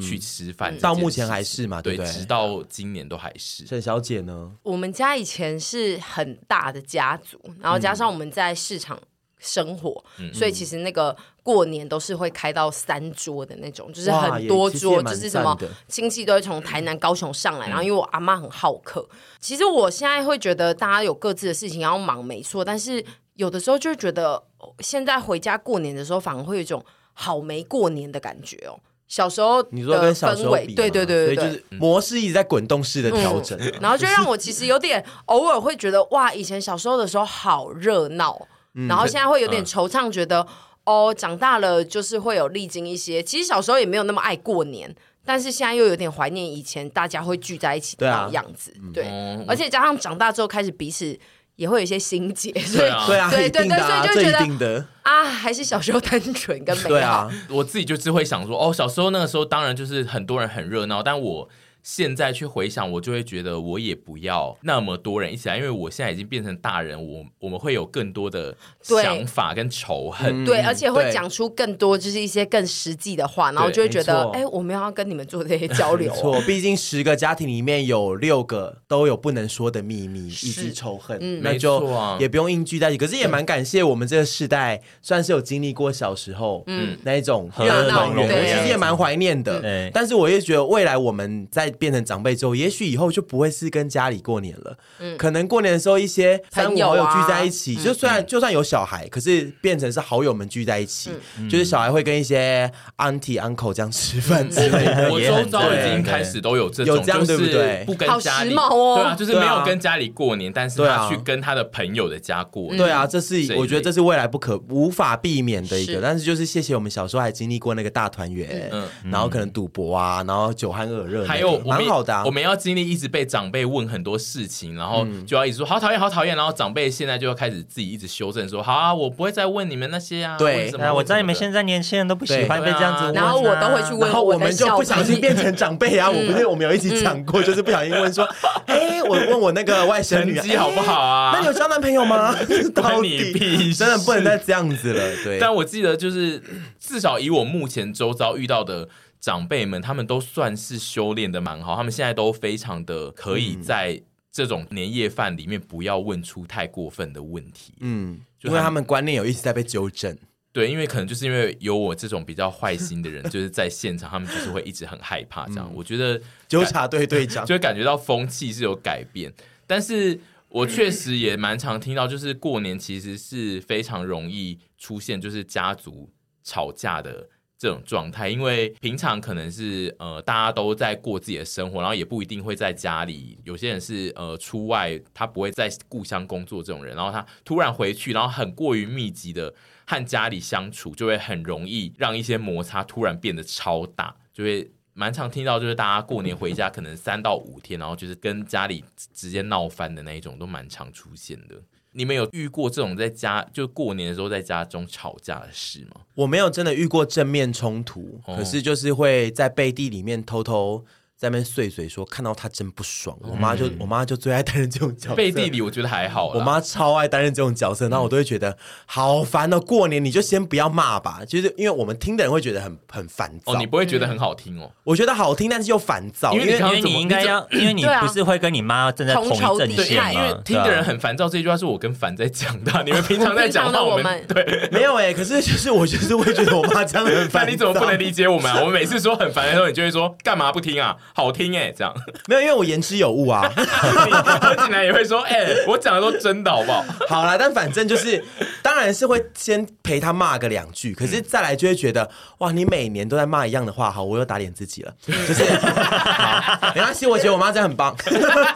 Speaker 3: 去吃饭，
Speaker 2: 到目前还是嘛？对，
Speaker 3: 直到今年都还是。
Speaker 2: 沈小姐呢？
Speaker 4: 我们家以前是很大的家族，然后加上我们在市场生活，所以其实那个过年都是会开到三桌的那种，就是很多桌，就是什么亲戚都会从台南、高雄上来。然后因为我阿妈很好客，其实我现在会觉得大家有各自的事情要忙，没错。但是有的时候就觉得，现在回家过年的时候，反而会有一种。好没过年的感觉哦！小时候
Speaker 2: 你说跟小时候比，
Speaker 4: 对对对对，
Speaker 2: 就是模式一直在滚动式的调整，
Speaker 4: 嗯，然后就让我其实有点偶尔会觉得哇，以前小时候的时候好热闹，嗯、然后现在会有点惆怅，觉得、嗯、哦，长大了就是会有历经一些，其实小时候也没有那么爱过年，但是现在又有点怀念以前大家会聚在一起的那样子，对，啊嗯、对，而且加上长大之后开始彼此。也会有一些心结，所以
Speaker 2: 对啊，对对对，所以就觉得
Speaker 4: 啊，还是小时候单纯跟美好。
Speaker 3: 对啊，我自己就是会想说，哦，小时候那个时候当然就是很多人很热闹，但我现在去回想，我就会觉得我也不要那么多人一起来，因为我现在已经变成大人，我我们会有更多的想法跟仇恨，
Speaker 4: 对，而且会讲出更多就是一些更实际的话，然后就会觉得，哎，我们要跟你们做这些交流。
Speaker 2: 错，毕竟十个家庭里面有六个都有不能说的秘密以及仇恨，嗯。那就也不用硬聚在一起。可是也蛮感谢我们这个世代，算是有经历过小时候，嗯，那一种热闹，我其实也蛮怀念的。但是我也觉得未来我们在变成长辈之后，也许以后就不会是跟家里过年了。嗯，可能过年的时候一些三五好友聚在一起，就虽然就算有小孩，可是变成是好友们聚在一起，就是小孩会跟一些 auntie uncle 这样吃饭之类的。
Speaker 3: 我周遭已经开始都有这种，有这样对不对？不跟家里，对啊，就是没有跟家里过年，但是他去跟他的朋友的家过。
Speaker 2: 对啊，这是我觉得这是未来不可无法避免的一个。但是就是谢谢我们小时候还经历过那个大团圆，嗯，然后可能赌博啊，然后酒酣耳热，
Speaker 3: 还有蛮好的。我们要经历一直被长辈问很多事情，然后就要一直说好讨厌，好讨厌。然后长辈现在就要开始自己一直修正，说好啊，我不会再问你们那些啊。
Speaker 5: 对，我知道你们现在年轻人都不喜欢被这样子问，
Speaker 4: 然后我都会去问。
Speaker 2: 然后我们就不小心变成长辈啊！我不是我们有一起讲过，就是不小心问说，哎，我问我那个外甥女
Speaker 3: 儿好不好啊？
Speaker 2: 那你有交男朋友吗？到底真的不能再这样子了。对，
Speaker 3: 但我记得就是至少以我目前周遭遇到的。长辈们，他们都算是修炼的蛮好，他们现在都非常的可以在这种年夜饭里面不要问出太过分的问题，嗯，
Speaker 2: 因为他们观念有一直在被纠正，
Speaker 3: 对，因为可能就是因为有我这种比较坏心的人，就是在现场，他们就是会一直很害怕这样。嗯、我觉得
Speaker 2: 纠察队队长。
Speaker 3: 就会感觉到风气是有改变，但是我确实也蛮常听到，就是过年其实是非常容易出现就是家族吵架的。这种状态，因为平常可能是呃大家都在过自己的生活，然后也不一定会在家里。有些人是呃出外，他不会在故乡工作这种人，然后他突然回去，然后很过于密集的和家里相处，就会很容易让一些摩擦突然变得超大，就会蛮常听到，就是大家过年回家可能三到五天，然后就是跟家里直接闹翻的那一种，都蛮常出现的。你们有遇过这种在家就过年的时候在家中吵架的事吗？
Speaker 2: 我没有真的遇过正面冲突，哦、可是就是会在背地里面偷偷。在那边碎嘴说，看到他真不爽。我妈就我妈就最爱担任这种角色。
Speaker 3: 背地里我觉得还好。
Speaker 2: 我妈超爱担任这种角色，然后我都会觉得好烦哦。过年你就先不要骂吧，就是因为我们听的人会觉得很很烦躁。
Speaker 3: 哦，你不会觉得很好听哦？
Speaker 2: 我觉得好听，但是又烦躁。
Speaker 5: 因为因为你应该要，因为你不是会跟你妈站在同一阵线吗？
Speaker 3: 因为听的人很烦躁，这句话是我跟凡在讲的。你们平常在讲话，我们对
Speaker 2: 没有哎。可是就是我就是会觉得我妈这样很烦。
Speaker 3: 你怎么不能理解我们啊？我们每次说很烦的时候，你就会说干嘛不听啊？好听哎，这样。
Speaker 2: 没有，因为我言之有物啊。
Speaker 3: 何景南也会说：“哎、欸，我讲的都真的，好不好？”
Speaker 2: 好啦，但反正就是，当然是会先陪他骂个两句，可是再来就会觉得，哇，你每年都在骂一样的话，好，我又打脸自己了。就是，好，没关系，我觉得我妈真的很棒。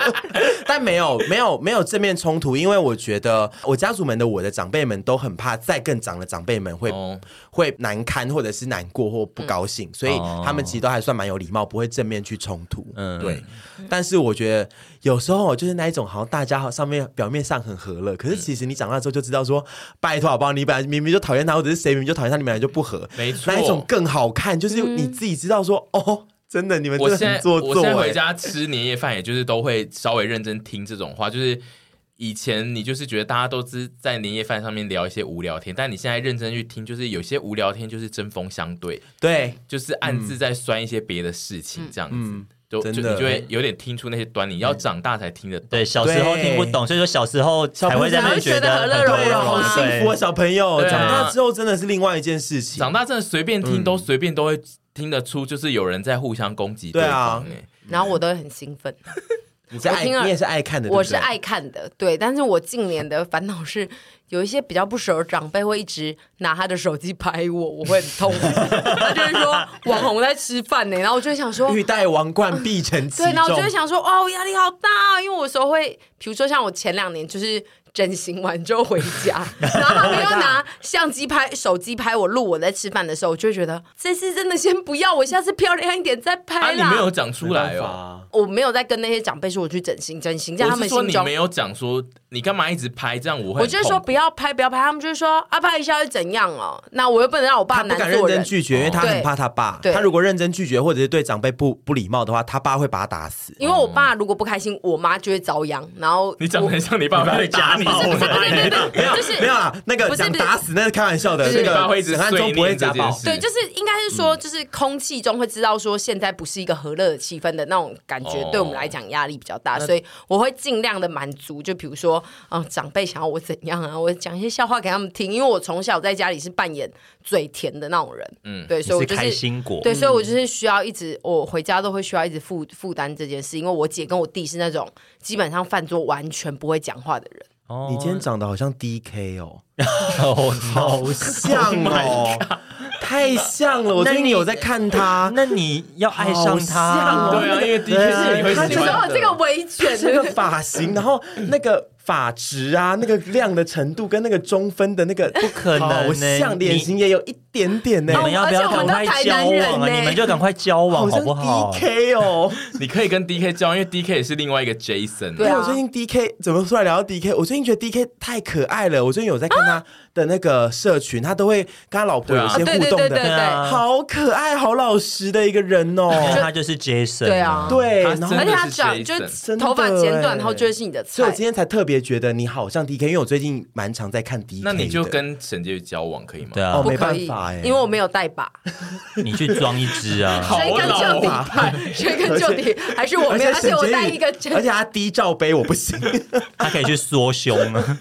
Speaker 2: 但没有，没有，没有正面冲突，因为我觉得我家族们的我的长辈们都很怕再更长的长辈们会、哦、会难堪，或者是难过或不高兴，所以他们其实都还算蛮有礼貌，不会正面去冲突。嗯。对，但是我觉得有时候就是那一种，好像大家好上面表面上很和乐，可是其实你长大之后就知道说，拜托好不好？你本来明明就讨厌他，或者是谁明明就讨厌他，你们俩就不和。
Speaker 3: 没错，
Speaker 2: 那一种更好看，就是你自己知道说，哦，真的你们真的很做作。
Speaker 3: 我现在回家吃年夜饭，也就是都会稍微认真听这种话。就是以前你就是觉得大家都是在年夜饭上面聊一些无聊天，但你现在认真去听，就是有些无聊天就是针锋相对，
Speaker 2: 对，
Speaker 3: 就是暗自在酸一些别的事情，这样子。就你就会有点听出那些端倪，要长大才听得懂。
Speaker 5: 对，小时候听不懂，所以说小时候才会在那觉得和乐融融，
Speaker 2: 好幸福啊！小朋友长大之后真的是另外一件事情。
Speaker 3: 长大真的随便听都随便都会听得出，就是有人在互相攻击对方。
Speaker 4: 然后我都会很兴奋。
Speaker 2: 你是爱，你也是爱看的，
Speaker 4: 我是爱看的，对。但是我近年的烦恼是。有一些比较不熟的长辈会一直拿他的手机拍我，我会很痛。他就是说网红在吃饭呢，然后我就会想说
Speaker 2: 欲戴王冠必承其重。
Speaker 4: 对，然后我就会想说哦，压力好大，因为我有时候会，比如说像我前两年就是整形完之后回家，然后他们又拿相机拍、手机拍我录我在吃饭的时候，我就会觉得这次真的先不要，我下次漂亮一点再拍啦。
Speaker 3: 啊，你没有讲出来哦，
Speaker 4: 我没有在跟那些长辈说我去整形，整形在他
Speaker 3: 们说你没有讲说你干嘛一直拍这样，我会
Speaker 4: 我就是说不要拍，不要拍，他们就是说啊拍一下会怎样哦？那我又不能让我爸难做人。
Speaker 2: 他不敢认真拒绝，因为他很怕他爸。
Speaker 4: 对，
Speaker 2: 他如果认真拒绝或者是对长辈不不礼貌的话，他爸会把他打死。
Speaker 4: 因为我爸如果不开心，我妈就会遭殃。然后
Speaker 3: 你长得很像你爸爸会打你，
Speaker 4: 没有就是
Speaker 2: 没有啦，那个讲打死那是开玩笑的，这个审判中不会家暴。
Speaker 4: 对，就是应该是说，就是空气中会知道说现在不是一个和乐的气氛的那种感觉，对我们来讲压力比较大，所以我会尽量的满足。就比如说，嗯，长辈想要我怎样啊，我讲一些笑话给他们听，因为我从小在家里是扮演嘴甜的那种人，嗯，对，所以我就是
Speaker 5: 开心果，
Speaker 4: 对，所以我就是需要一直，我回家都会需要一直负负担这件事，因为我姐跟我弟是那种基本上饭桌完全不会讲话的人。
Speaker 2: 哦，你今天长得好像 DK 哦，好像哦，太像了。我最近有在看他，
Speaker 5: 那你要爱上他，
Speaker 3: 对啊，因为 DK 是你会喜欢
Speaker 4: 的。这个围卷，
Speaker 2: 这个发型，然后那个。发质啊，那个亮的程度跟那个中分的那个
Speaker 5: 不可能，
Speaker 2: 好像脸型也有一点点呢。
Speaker 5: 你们要不要赶快交往啊？你们就赶快交往好不好
Speaker 2: ？DK 哦，
Speaker 3: 你可以跟 DK 交往，因为 DK 也是另外一个 Jason。
Speaker 2: 对啊，我最近 DK 怎么突然聊到 DK？我最近觉得 DK 太可爱了。我最近有在看他的那个社群，他都会跟他老婆有些互动的，好可爱、好老实的一个人哦。
Speaker 5: 他就是 Jason，
Speaker 4: 对啊，
Speaker 2: 对，
Speaker 4: 而且他长就头发剪短，然后就会是你的菜。
Speaker 2: 所以我今天才特别。也觉得你好像 DK，因为我最近蛮常在看 DK，
Speaker 3: 那你就跟沈婕妤交往可以吗？
Speaker 5: 对啊，
Speaker 2: 哦，没办法哎，
Speaker 4: 因为我没有带把，
Speaker 5: 你去装一支啊，
Speaker 4: 追根究底，追根究底，还是我没有，而且我带一个，
Speaker 2: 而且他低罩杯我不行，
Speaker 5: 他可以去缩胸啊，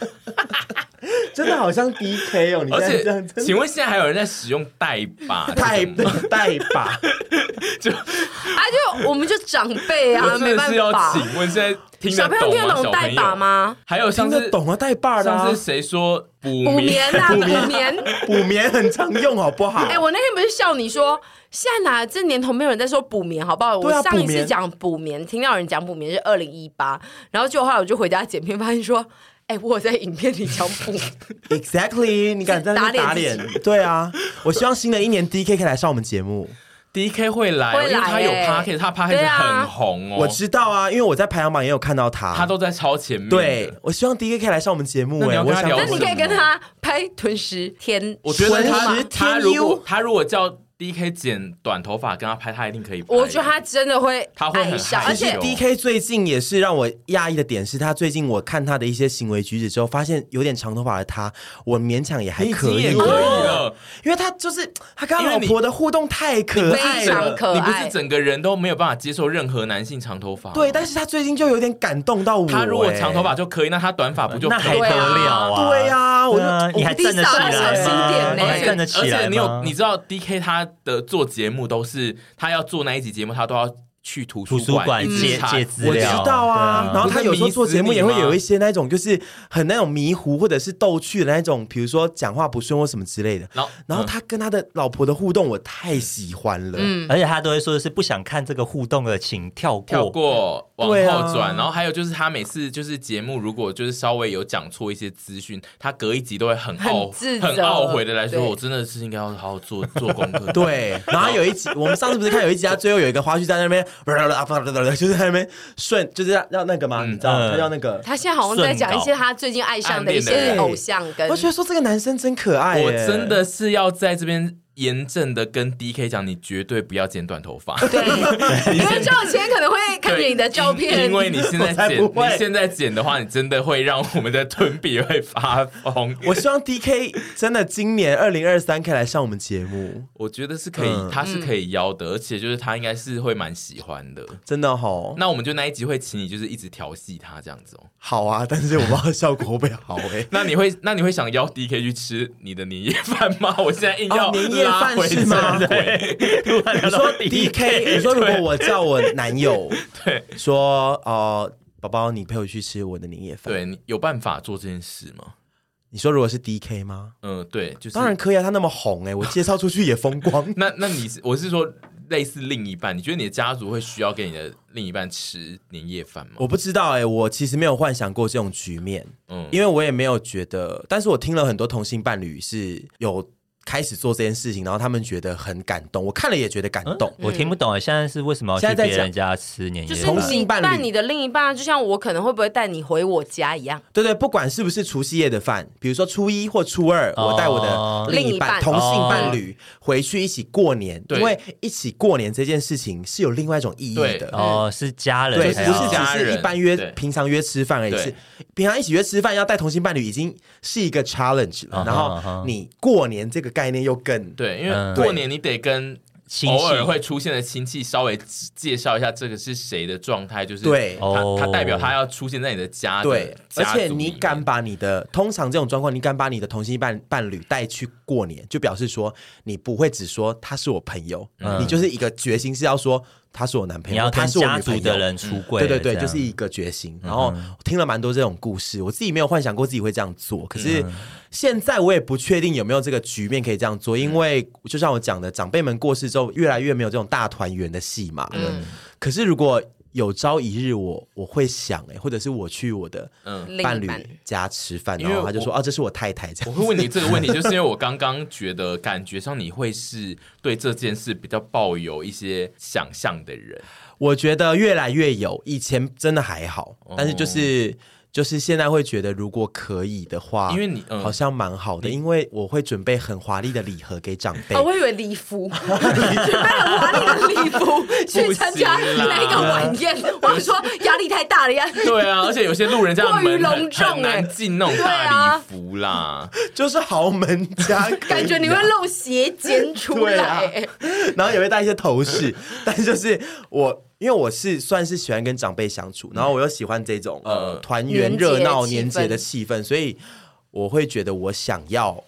Speaker 2: 真的好像 DK 哦，你
Speaker 3: 而且请问现在还有人在使用代把？
Speaker 2: 代代把，
Speaker 3: 就
Speaker 4: 啊，就我们就长辈啊，没办法，
Speaker 3: 请问现在。
Speaker 4: 小朋友听得懂代把吗？
Speaker 3: 还有像是
Speaker 2: 懂啊，代把的。
Speaker 3: 上次谁说补
Speaker 4: 补眠啊？补眠，
Speaker 2: 补眠很常用，好不好？
Speaker 4: 哎，我那天不是笑你说，现在哪这年头没有人在说补眠，好不好？我上一次讲补眠，听到有人讲补眠是二零一八，然后就后来我就回家剪片，发现说，哎，我在影片里讲补。
Speaker 2: Exactly，你敢在那打脸？对啊，我希望新的一年 DK 可以来上我们节目。
Speaker 3: D K 会来，因为他有 Podcast，他 Podcast 很红哦。
Speaker 2: 我知道啊，因为我在排行榜也有看到他，
Speaker 3: 他都在超前面。
Speaker 2: 对，我希望 D K 可以来上我们节目。哎，我想，
Speaker 4: 那你可以跟他拍吞食天，
Speaker 3: 我觉得他他如果他如果叫。D K 剪短头发跟他拍，他一定可以拍。
Speaker 4: 我觉得他真的会，
Speaker 3: 他会很害羞。
Speaker 2: 而且 D K 最近也是让我讶异的点是，他最近我看他的一些行为举止之后，发现有点长头发的他，我勉强也还可以，可以了。因为他就是他跟他老婆的互动太可爱了，
Speaker 3: 你不是整个人都没有办法接受任何男性长头发？
Speaker 2: 对，但是他最近就有点感动到我。
Speaker 3: 他如果长头发就可以，那他短发不就
Speaker 5: 那还得了啊？
Speaker 2: 对呀，我
Speaker 5: 你还站得起来吗？你还站得起来吗？
Speaker 3: 而且你有你知道 D K 他的做节目。都是他要做那一集节目，他都要。去图书馆
Speaker 5: 借借资料，
Speaker 2: 我知道啊。然后他有时候做节目也会有一些那种，就是很那种迷糊或者是逗趣的那种，比如说讲话不顺或什么之类的。然后，然后他跟他的老婆的互动，我太喜欢了。嗯，
Speaker 5: 而且他都会说的是不想看这个互动的，请跳过，
Speaker 3: 跳过，往后转。然后还有就是他每次就是节目如果就是稍微有讲错一些资讯，他隔一集都会很懊很懊悔的来说，我真的是应该要好好做做功课。
Speaker 2: 对。然后有一集，我们上次不是看有一集，他最后有一个花絮在那边。就是在那边顺，就是要要那个吗？你知道，他要那个。
Speaker 4: 他现在好像在讲一些他最近爱上的一些偶像，跟
Speaker 2: 我觉得说这个男生真可爱。
Speaker 3: 我真的是要在这边。严正的跟 D K 讲，你绝对不要剪短头发。
Speaker 4: 对，因为之后前可能会看见你的照片。
Speaker 3: 因为你现在剪，你现在剪的话，你真的会让我们的臀比会发疯。
Speaker 2: 我希望 D K 真的今年二零二三可以来上我们节目。
Speaker 3: 我觉得是可以，他是可以邀的，而且就是他应该是会蛮喜欢的，
Speaker 2: 真的哦。
Speaker 3: 那我们就那一集会请你，就是一直调戏他这样子哦。
Speaker 2: 好啊，但是我不知道效果会不会好哎。
Speaker 3: 那你会，那你会想邀 D K 去吃你的年夜饭吗？我现在硬要
Speaker 2: 年夜饭是吗？对，你说 D K，你说如果我叫我男友，
Speaker 3: 对，
Speaker 2: 说哦，宝宝，你陪我去吃我的年夜饭，
Speaker 3: 对，你有办法做这件事吗？
Speaker 2: 你说如果是 D K 吗？
Speaker 3: 嗯，对，就是
Speaker 2: 当然可以啊，他那么红哎，我介绍出去也风光。
Speaker 3: 那那你我是说类似另一半，你觉得你的家族会需要给你的另一半吃年夜饭吗？
Speaker 2: 我不知道哎、欸，我其实没有幻想过这种局面，嗯，因为我也没有觉得，但是我听了很多同性伴侣是有。开始做这件事情，然后他们觉得很感动，我看了也觉得感动。
Speaker 5: 嗯、我听不懂，现在是为什么要去别人家吃年夜饭？
Speaker 4: 就是你带你的另一半，就像我可能会不会带你回我家一样。
Speaker 2: 对对，不管是不是除夕夜的饭，比如说初一或初二，哦、我带我的另一半、同性伴侣回去一起过年，因为一起过年这件事情是有另外一种意义的。
Speaker 5: 哦，是家人，
Speaker 2: 对，不是
Speaker 3: 家人
Speaker 2: 只是一般
Speaker 3: 约
Speaker 2: 平常约吃饭而已，是平常一起约吃饭要带同性伴侣已经是一个 challenge 了。然后你过年这个概念又更。
Speaker 3: 对，因为过年你得跟偶尔会出现的亲戚稍微介绍一下这个是谁的状态，就是
Speaker 2: 对
Speaker 3: 他他代表他要出现在你的家的，
Speaker 2: 对，而且你敢把你的通常这种状况，你敢把你的同性伴伴侣带去过年，就表示说你不会只说他是我朋友，嗯、你就是一个决心是要说。他是我男朋友，他是我家族
Speaker 5: 的人出柜，
Speaker 2: 对对对，就是一个决心。然后听了蛮多这种故事，我自己没有幻想过自己会这样做。可是现在我也不确定有没有这个局面可以这样做，因为就像我讲的，长辈们过世之后，越来越没有这种大团圆的戏码。嗯，可是如果有朝一日我我会想哎，或者是我去我的伴侣家吃饭，然后他就说啊，这是我太太。
Speaker 3: 我会问你这个问题，就是因为我刚刚觉得感觉上你会是对这件事比较抱有一些想象的人。
Speaker 2: 我觉得越来越有，以前真的还好，但是就是。就是现在会觉得，如果可以的话，
Speaker 3: 因为你、嗯、
Speaker 2: 好像蛮好的，因为我会准备很华丽的礼盒给长辈。
Speaker 4: 哦，我以为礼服，准备很华丽的礼服 去参加那个晚宴。我说压力太大了呀。
Speaker 3: 对啊，而且有些路人家门很隆重，很难进那种大礼服啦，啊、
Speaker 2: 就是豪门家，
Speaker 4: 感觉你会露斜肩出来，啊，
Speaker 2: 然后也会带一些头饰，但就是我。因为我是算是喜欢跟长辈相处，然后我又喜欢这种呃团圆热闹年节的气氛，所以我会觉得我想要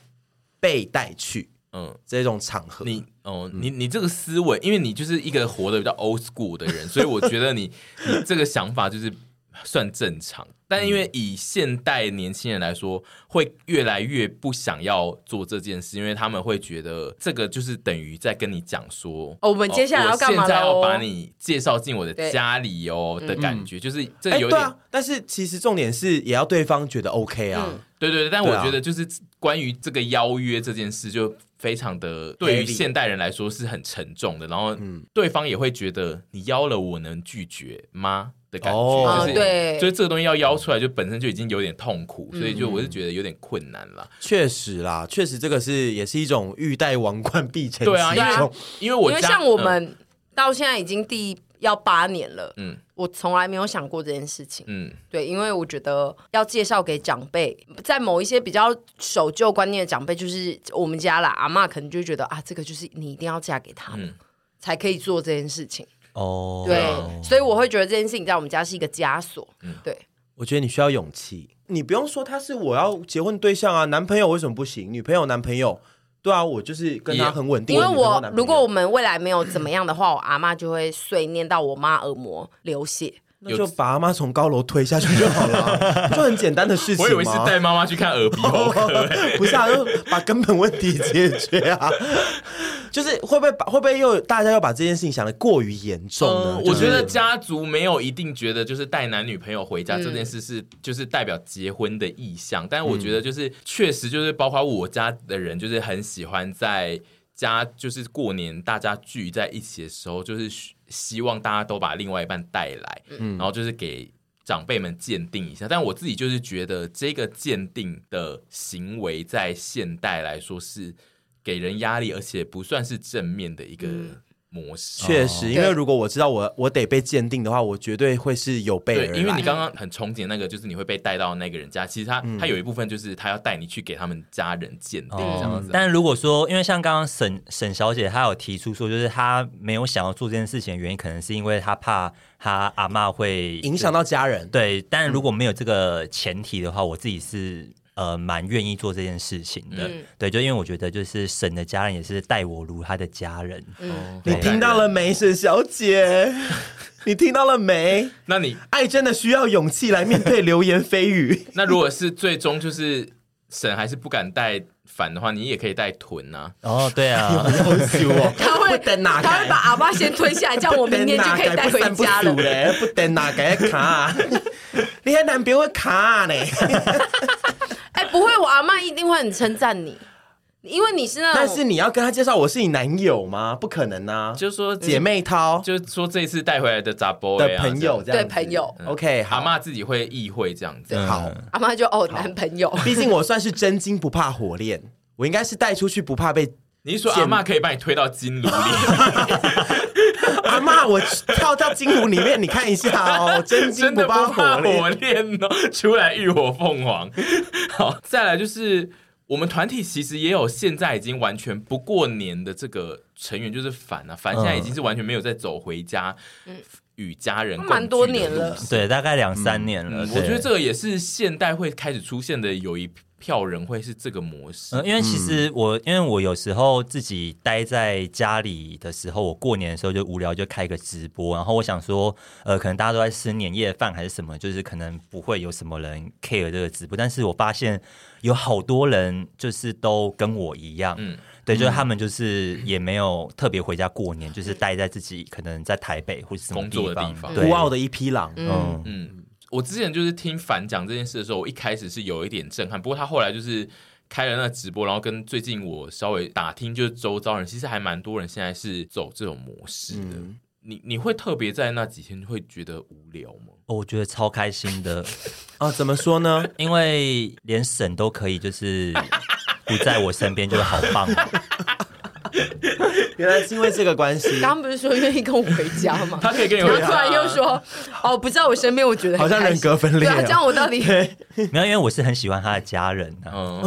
Speaker 2: 被带去嗯这种场合。
Speaker 3: 你哦，你你这个思维，因为你就是一个活得比较 old school 的人，所以我觉得你 你这个想法就是。算正常，但因为以现代年轻人来说，会越来越不想要做这件事，因为他们会觉得这个就是等于在跟你讲说，
Speaker 4: 哦，我们接下来要干嘛？
Speaker 3: 现在要把你介绍进我的家里哦的感觉，就是这个有点。
Speaker 2: 啊，但是其实重点是也要对方觉得 OK 啊。
Speaker 3: 对对对，但我觉得就是关于这个邀约这件事，就非常的对于现代人来说是很沉重的，然后对方也会觉得你邀了我能拒绝吗？的感觉，
Speaker 2: 哦、
Speaker 3: 就是对，所以这个东西要邀出来，就本身就已经有点痛苦，嗯、所以就我是觉得有点困难了。
Speaker 2: 确实啦，确实这个是也是一种欲戴王冠必承。
Speaker 3: 对啊，因为因为我
Speaker 4: 因为像我们到现在已经第要八年了，嗯，我从来没有想过这件事情，嗯，对，因为我觉得要介绍给长辈，在某一些比较守旧观念的长辈，就是我们家啦，阿嬷可能就觉得啊，这个就是你一定要嫁给他们，嗯、才可以做这件事情。哦，对，所以我会觉得这件事情在我们家是一个枷锁。嗯，对，
Speaker 2: 我觉得你需要勇气，你不用说他是我要结婚对象啊，男朋友为什么不行？女朋友、男朋友，对啊，我就是跟他很稳定。
Speaker 4: 因为我如果我们未来没有怎么样的话，我阿妈就会碎念到我妈耳膜流血，
Speaker 2: 那就把阿妈从高楼推下去就好了，就很简单的事情。
Speaker 3: 我以为是带妈妈去看耳鼻喉科，
Speaker 2: 不是啊，就把根本问题解决啊。就是会不会把会不会又大家又把这件事情想得过于严重呢？
Speaker 3: 我觉得家族没有一定觉得就是带男女朋友回家这件事是就是代表结婚的意向，但我觉得就是确实就是包括我家的人就是很喜欢在家就是过年大家聚在一起的时候，就是希望大家都把另外一半带来，然后就是给长辈们鉴定一下。但我自己就是觉得这个鉴定的行为在现代来说是。给人压力，而且不算是正面的一个模式。
Speaker 2: 确实，因为如果我知道我我得被鉴定的话，我绝对会是有备而来。
Speaker 3: 因为你刚刚很憧憬那个，就是你会被带到那个人家。其实他他有一部分就是他要带你去给他们家人鉴定这样子。
Speaker 5: 但如果说，因为像刚刚沈沈小姐她有提出说，就是她没有想要做这件事情的原因，可能是因为她怕她阿妈会
Speaker 2: 影响到家人。
Speaker 5: 对，但如果没有这个前提的话，我自己是。呃，蛮愿意做这件事情的，嗯、对，就因为我觉得，就是沈的家人也是待我如他的家人。
Speaker 2: 嗯，你听到了没，沈小姐？你听到了没？
Speaker 3: 那你
Speaker 2: 爱真的需要勇气来面对流言蜚语。
Speaker 3: 那如果是最终就是婶还是不敢带反的话，你也可以带臀啊。
Speaker 5: 哦，对啊，
Speaker 4: 他会
Speaker 2: 等哪？
Speaker 4: 他会把阿妈先吞下来，这样我明天就可以带回家了。
Speaker 2: 不等哪个 卡？你还男朋友卡呢？
Speaker 4: 哎，不会，我阿妈一定会很称赞你。因为你是那，
Speaker 2: 但是你要跟他介绍我是你男友吗？不可能啊！
Speaker 3: 就是说
Speaker 2: 姐妹淘，
Speaker 3: 就是说这次带回来的杂波
Speaker 2: 的朋友，这样
Speaker 4: 对朋友。
Speaker 2: OK，
Speaker 3: 阿妈自己会意会这样子。
Speaker 2: 好，
Speaker 4: 阿妈就哦，男朋友。
Speaker 2: 毕竟我算是真金不怕火炼，我应该是带出去不怕被。
Speaker 3: 你说阿妈可以把你推到金炉里？
Speaker 2: 阿妈，我跳到金炉里面，你看一下哦，真金不怕火炼
Speaker 3: 哦，出来浴火凤凰。好，再来就是。我们团体其实也有现在已经完全不过年的这个成员，就是凡啊，凡现在已经是完全没有在走回家与家人蛮
Speaker 4: 多年了，
Speaker 5: 对，大概两三年了。
Speaker 3: 我觉得这个也是现代会开始出现的，有一票人会是这个模式。
Speaker 5: 因为其实我，因为我有时候自己待在家里的时候，我过年的时候就无聊，就开个直播，然后我想说，呃，可能大家都在吃年夜饭还是什么，就是可能不会有什么人 care 这个直播，但是我发现。有好多人就是都跟我一样，嗯，对，就是他们就是也没有特别回家过年，嗯、就是待在自己可能在台北或是什么
Speaker 3: 工作的地方，
Speaker 2: 孤傲的一匹狼。
Speaker 3: 嗯。嗯，我之前就是听凡讲这件事的时候，我一开始是有一点震撼，不过他后来就是开了那直播，然后跟最近我稍微打听，就是周遭人其实还蛮多人现在是走这种模式的。嗯、你你会特别在那几天会觉得无聊吗？
Speaker 5: 哦，我觉得超开心的
Speaker 2: 啊！怎么说呢？
Speaker 5: 因为连婶都可以，就是不在我身边，就是好棒。
Speaker 2: 原来是因为这个关系。
Speaker 4: 刚刚不是说愿意跟我回家吗？
Speaker 3: 他可以跟你回家。
Speaker 4: 突然又说哦，不在我身边，我觉得
Speaker 2: 好像人格分裂。
Speaker 4: 对啊，这样我到底
Speaker 5: 没有？因为我是很喜欢他的家人啊。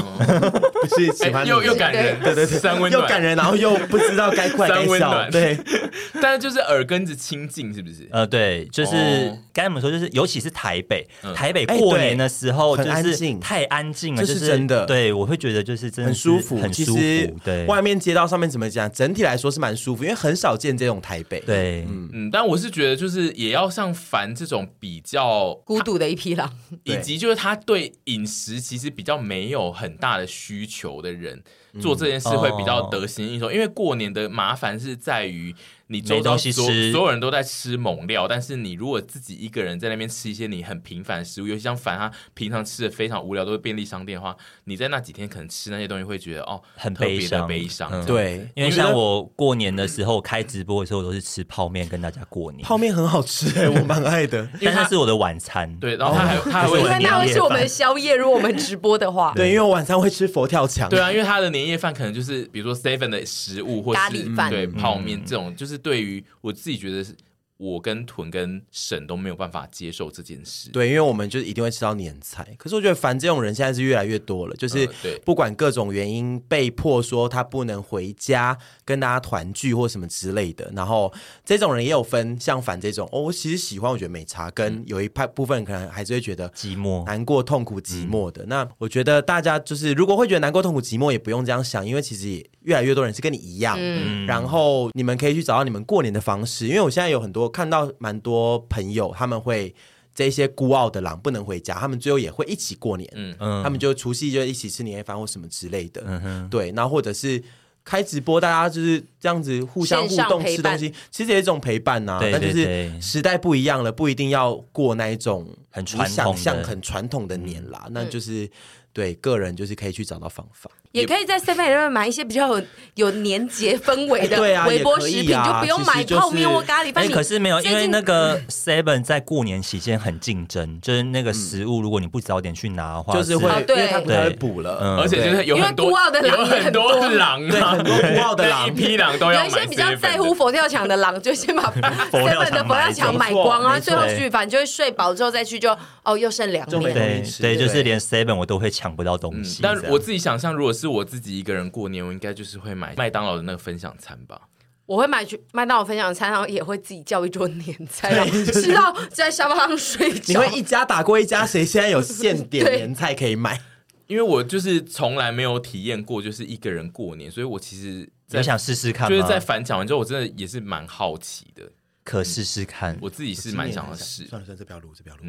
Speaker 2: 不是喜欢
Speaker 3: 又又感人，对对对，三温暖
Speaker 2: 又感人，然后又不知道该快该笑。对，
Speaker 3: 但是就是耳根子清净，是不是？
Speaker 5: 呃，对，就是刚才我们说，就是尤其是台北，台北过年的时候就是太安静了，就是真的。对，我会觉得就是真的
Speaker 2: 很舒服，
Speaker 5: 很舒服。对，
Speaker 2: 外面街道上面怎么讲？整体来说是蛮舒服，因为很少见这种台北。
Speaker 5: 对，
Speaker 3: 嗯嗯，但我是觉得，就是也要像凡这种比较
Speaker 4: 孤独的一匹狼，
Speaker 3: 以及就是他对饮食其实比较没有很大的需求的人，做这件事会比较得心应手。因为过年的麻烦是在于。你周遭所所有人都在吃猛料，但是你如果自己一个人在那边吃一些你很平凡的食物，尤其像凡他平常吃的非常无聊，都是便利商店的话，你在那几天可能吃那些东西会觉得哦，
Speaker 5: 很悲伤，
Speaker 3: 悲伤。
Speaker 2: 嗯、对，
Speaker 5: 因为像我过年的时候开直播的时候，我都是吃泡面跟大家过年。
Speaker 2: 泡面很好吃哎、欸，我蛮爱的，
Speaker 5: 因为它是我的晚餐。
Speaker 3: 对，然后它还他还会，
Speaker 4: 因为那会是我们的宵夜。如果我们直播的话，
Speaker 2: 对，因为我晚上会吃佛跳墙。
Speaker 3: 对啊，因为他的年夜饭可能就是比如说 seven 的食物，或是
Speaker 4: 咖喱饭，
Speaker 3: 对泡面这种，就是对于我。自己觉得是。我跟屯跟沈都没有办法接受这件事，
Speaker 2: 对，因为我们就一定会吃到年菜。可是我觉得凡这种人现在是越来越多了，就是不管各种原因被迫说他不能回家跟大家团聚或什么之类的。然后这种人也有分，像凡这种，哦，我其实喜欢，我觉得没差。跟有一派部分可能还是会觉得
Speaker 5: 寂寞、
Speaker 2: 难过、痛苦、寂寞的。那我觉得大家就是如果会觉得难过、痛苦、寂寞，也不用这样想，因为其实也越来越多人是跟你一样。嗯，然后你们可以去找到你们过年的方式，因为我现在有很多。看到蛮多朋友，他们会这些孤傲的狼不能回家，他们最后也会一起过年。嗯嗯，他们就除夕就一起吃年夜饭或什么之类的。嗯哼，对，然后或者是开直播，大家就是这样子互相互动吃东西，其实也是一种陪伴呐、啊。但就是时代不一样了，不一定要过那一种
Speaker 5: 很传统、
Speaker 2: 想象很传统的年啦。那就是对个人就是可以去找到方法。
Speaker 4: 也可以在 Seven 里面买一些比较有有年节氛围的微波食品，就不用买泡面或咖喱饭。
Speaker 5: 可是没有，因为那个 Seven 在过年期间很竞争，就是那个食物，如果你不早点去拿的话，
Speaker 2: 就是会，因为它不太会补了，
Speaker 3: 而且就是有很多有很多狼，
Speaker 2: 对，很多孤傲的狼，
Speaker 3: 一批狼都要。
Speaker 4: 有一些比较在乎佛跳墙的狼，就先把 Seven 的佛跳墙买光啊，最后去反正就会睡饱之后再去，就哦又剩两面。
Speaker 5: 对对，就是连 Seven 我都会抢不到东西。
Speaker 3: 但我自己想象，如果是我自己一个人。过年我应该就是会买麦当劳的那个分享餐吧。
Speaker 4: 我会买去麦当劳分享餐，然后也会自己叫一桌年菜，然后吃到在沙发上睡觉。
Speaker 2: 你会一家打过一家，谁现在有现点 年菜可以买？
Speaker 3: 因为我就是从来没有体验过，就是一个人过年，所以我其实
Speaker 5: 在想试试看。
Speaker 3: 就是在反讲完之后，我真的也是蛮好奇的，
Speaker 5: 可试试看。
Speaker 3: 我自己是蛮想要试。
Speaker 2: 算了算了，这不要录，这不要录。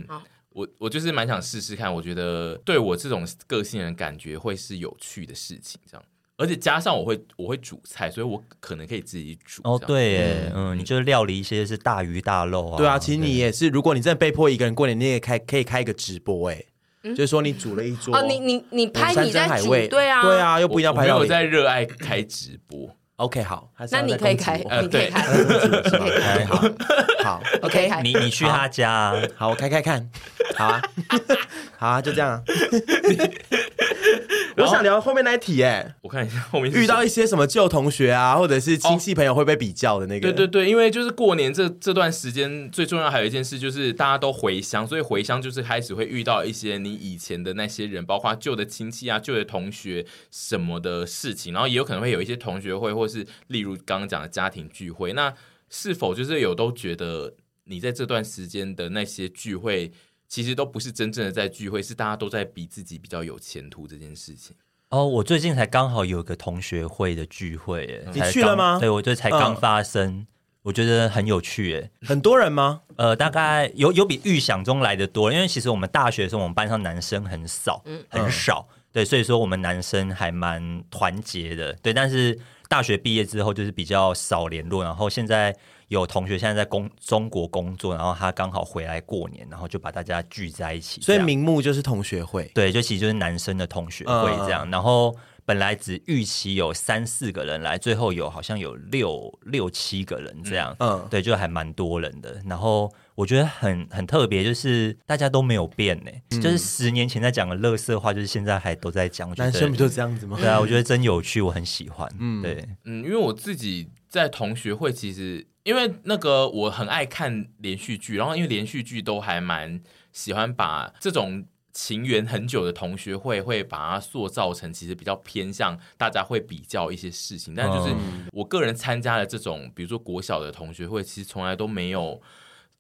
Speaker 3: 我我就是蛮想试试看，我觉得对我这种个性人感觉会是有趣的事情，这样。而且加上我会我会煮菜，所以我可能可以自己煮。
Speaker 5: 哦，对耶，嗯，嗯，你就料理一些是大鱼大肉啊。
Speaker 2: 对啊，其实你也是，如果你真的被迫一个人过年，你也开可以开一个直播，哎，嗯、就是说你煮了一桌。
Speaker 4: 哦，你你你拍你在煮，对啊，
Speaker 2: 对啊，又不一定要拍。
Speaker 3: 我在热爱开直播。
Speaker 2: OK，好，
Speaker 4: 那 你可以开，
Speaker 3: 呃，你，
Speaker 4: 可以
Speaker 2: 开，好，好，OK，
Speaker 5: 你你去他家，
Speaker 2: 好，我开开看，好啊，好啊，就这样。我想聊后面那一题，哎，
Speaker 3: 我看一下后面
Speaker 2: 遇到一些什么旧同学啊，或者是亲戚朋友会被比较的那个。
Speaker 3: 对对对，因为就是过年这这段时间最重要还有一件事就是大家都回乡，所以回乡就是开始会遇到一些你以前的那些人，包括旧的亲戚啊、旧的同学什么的事情，然后也有可能会有一些同学会，或是例如刚刚讲的家庭聚会。那是否就是有都觉得你在这段时间的那些聚会？其实都不是真正的在聚会，是大家都在比自己比较有前途这件事情。
Speaker 5: 哦，我最近才刚好有个同学会的聚会，哎，
Speaker 2: 你去了吗？
Speaker 5: 对，我觉得才刚发生，嗯、我觉得很有趣，哎，
Speaker 2: 很多人吗？
Speaker 5: 呃，大概有有比预想中来的多，因为其实我们大学的时候，我们班上男生很少，嗯、很少，对，所以说我们男生还蛮团结的，对，但是大学毕业之后就是比较少联络，然后现在。有同学现在在工中国工作，然后他刚好回来过年，然后就把大家聚在一起。
Speaker 2: 所以名目就是同学会，
Speaker 5: 对，就其实就是男生的同学会这样。嗯、然后本来只预期有三四个人来，最后有好像有六六七个人这样。嗯，对，就还蛮多人的。然后我觉得很很特别，就是大家都没有变呢，嗯、就是十年前在讲的乐色话，就是现在还都在讲。
Speaker 2: 男生不就这样子吗？
Speaker 5: 对啊，我觉得真有趣，我很喜欢。嗯，对，
Speaker 3: 嗯，因为我自己在同学会其实。因为那个我很爱看连续剧，然后因为连续剧都还蛮喜欢把这种情缘很久的同学会会把它塑造成其实比较偏向大家会比较一些事情，但就是我个人参加的这种，比如说国小的同学会，其实从来都没有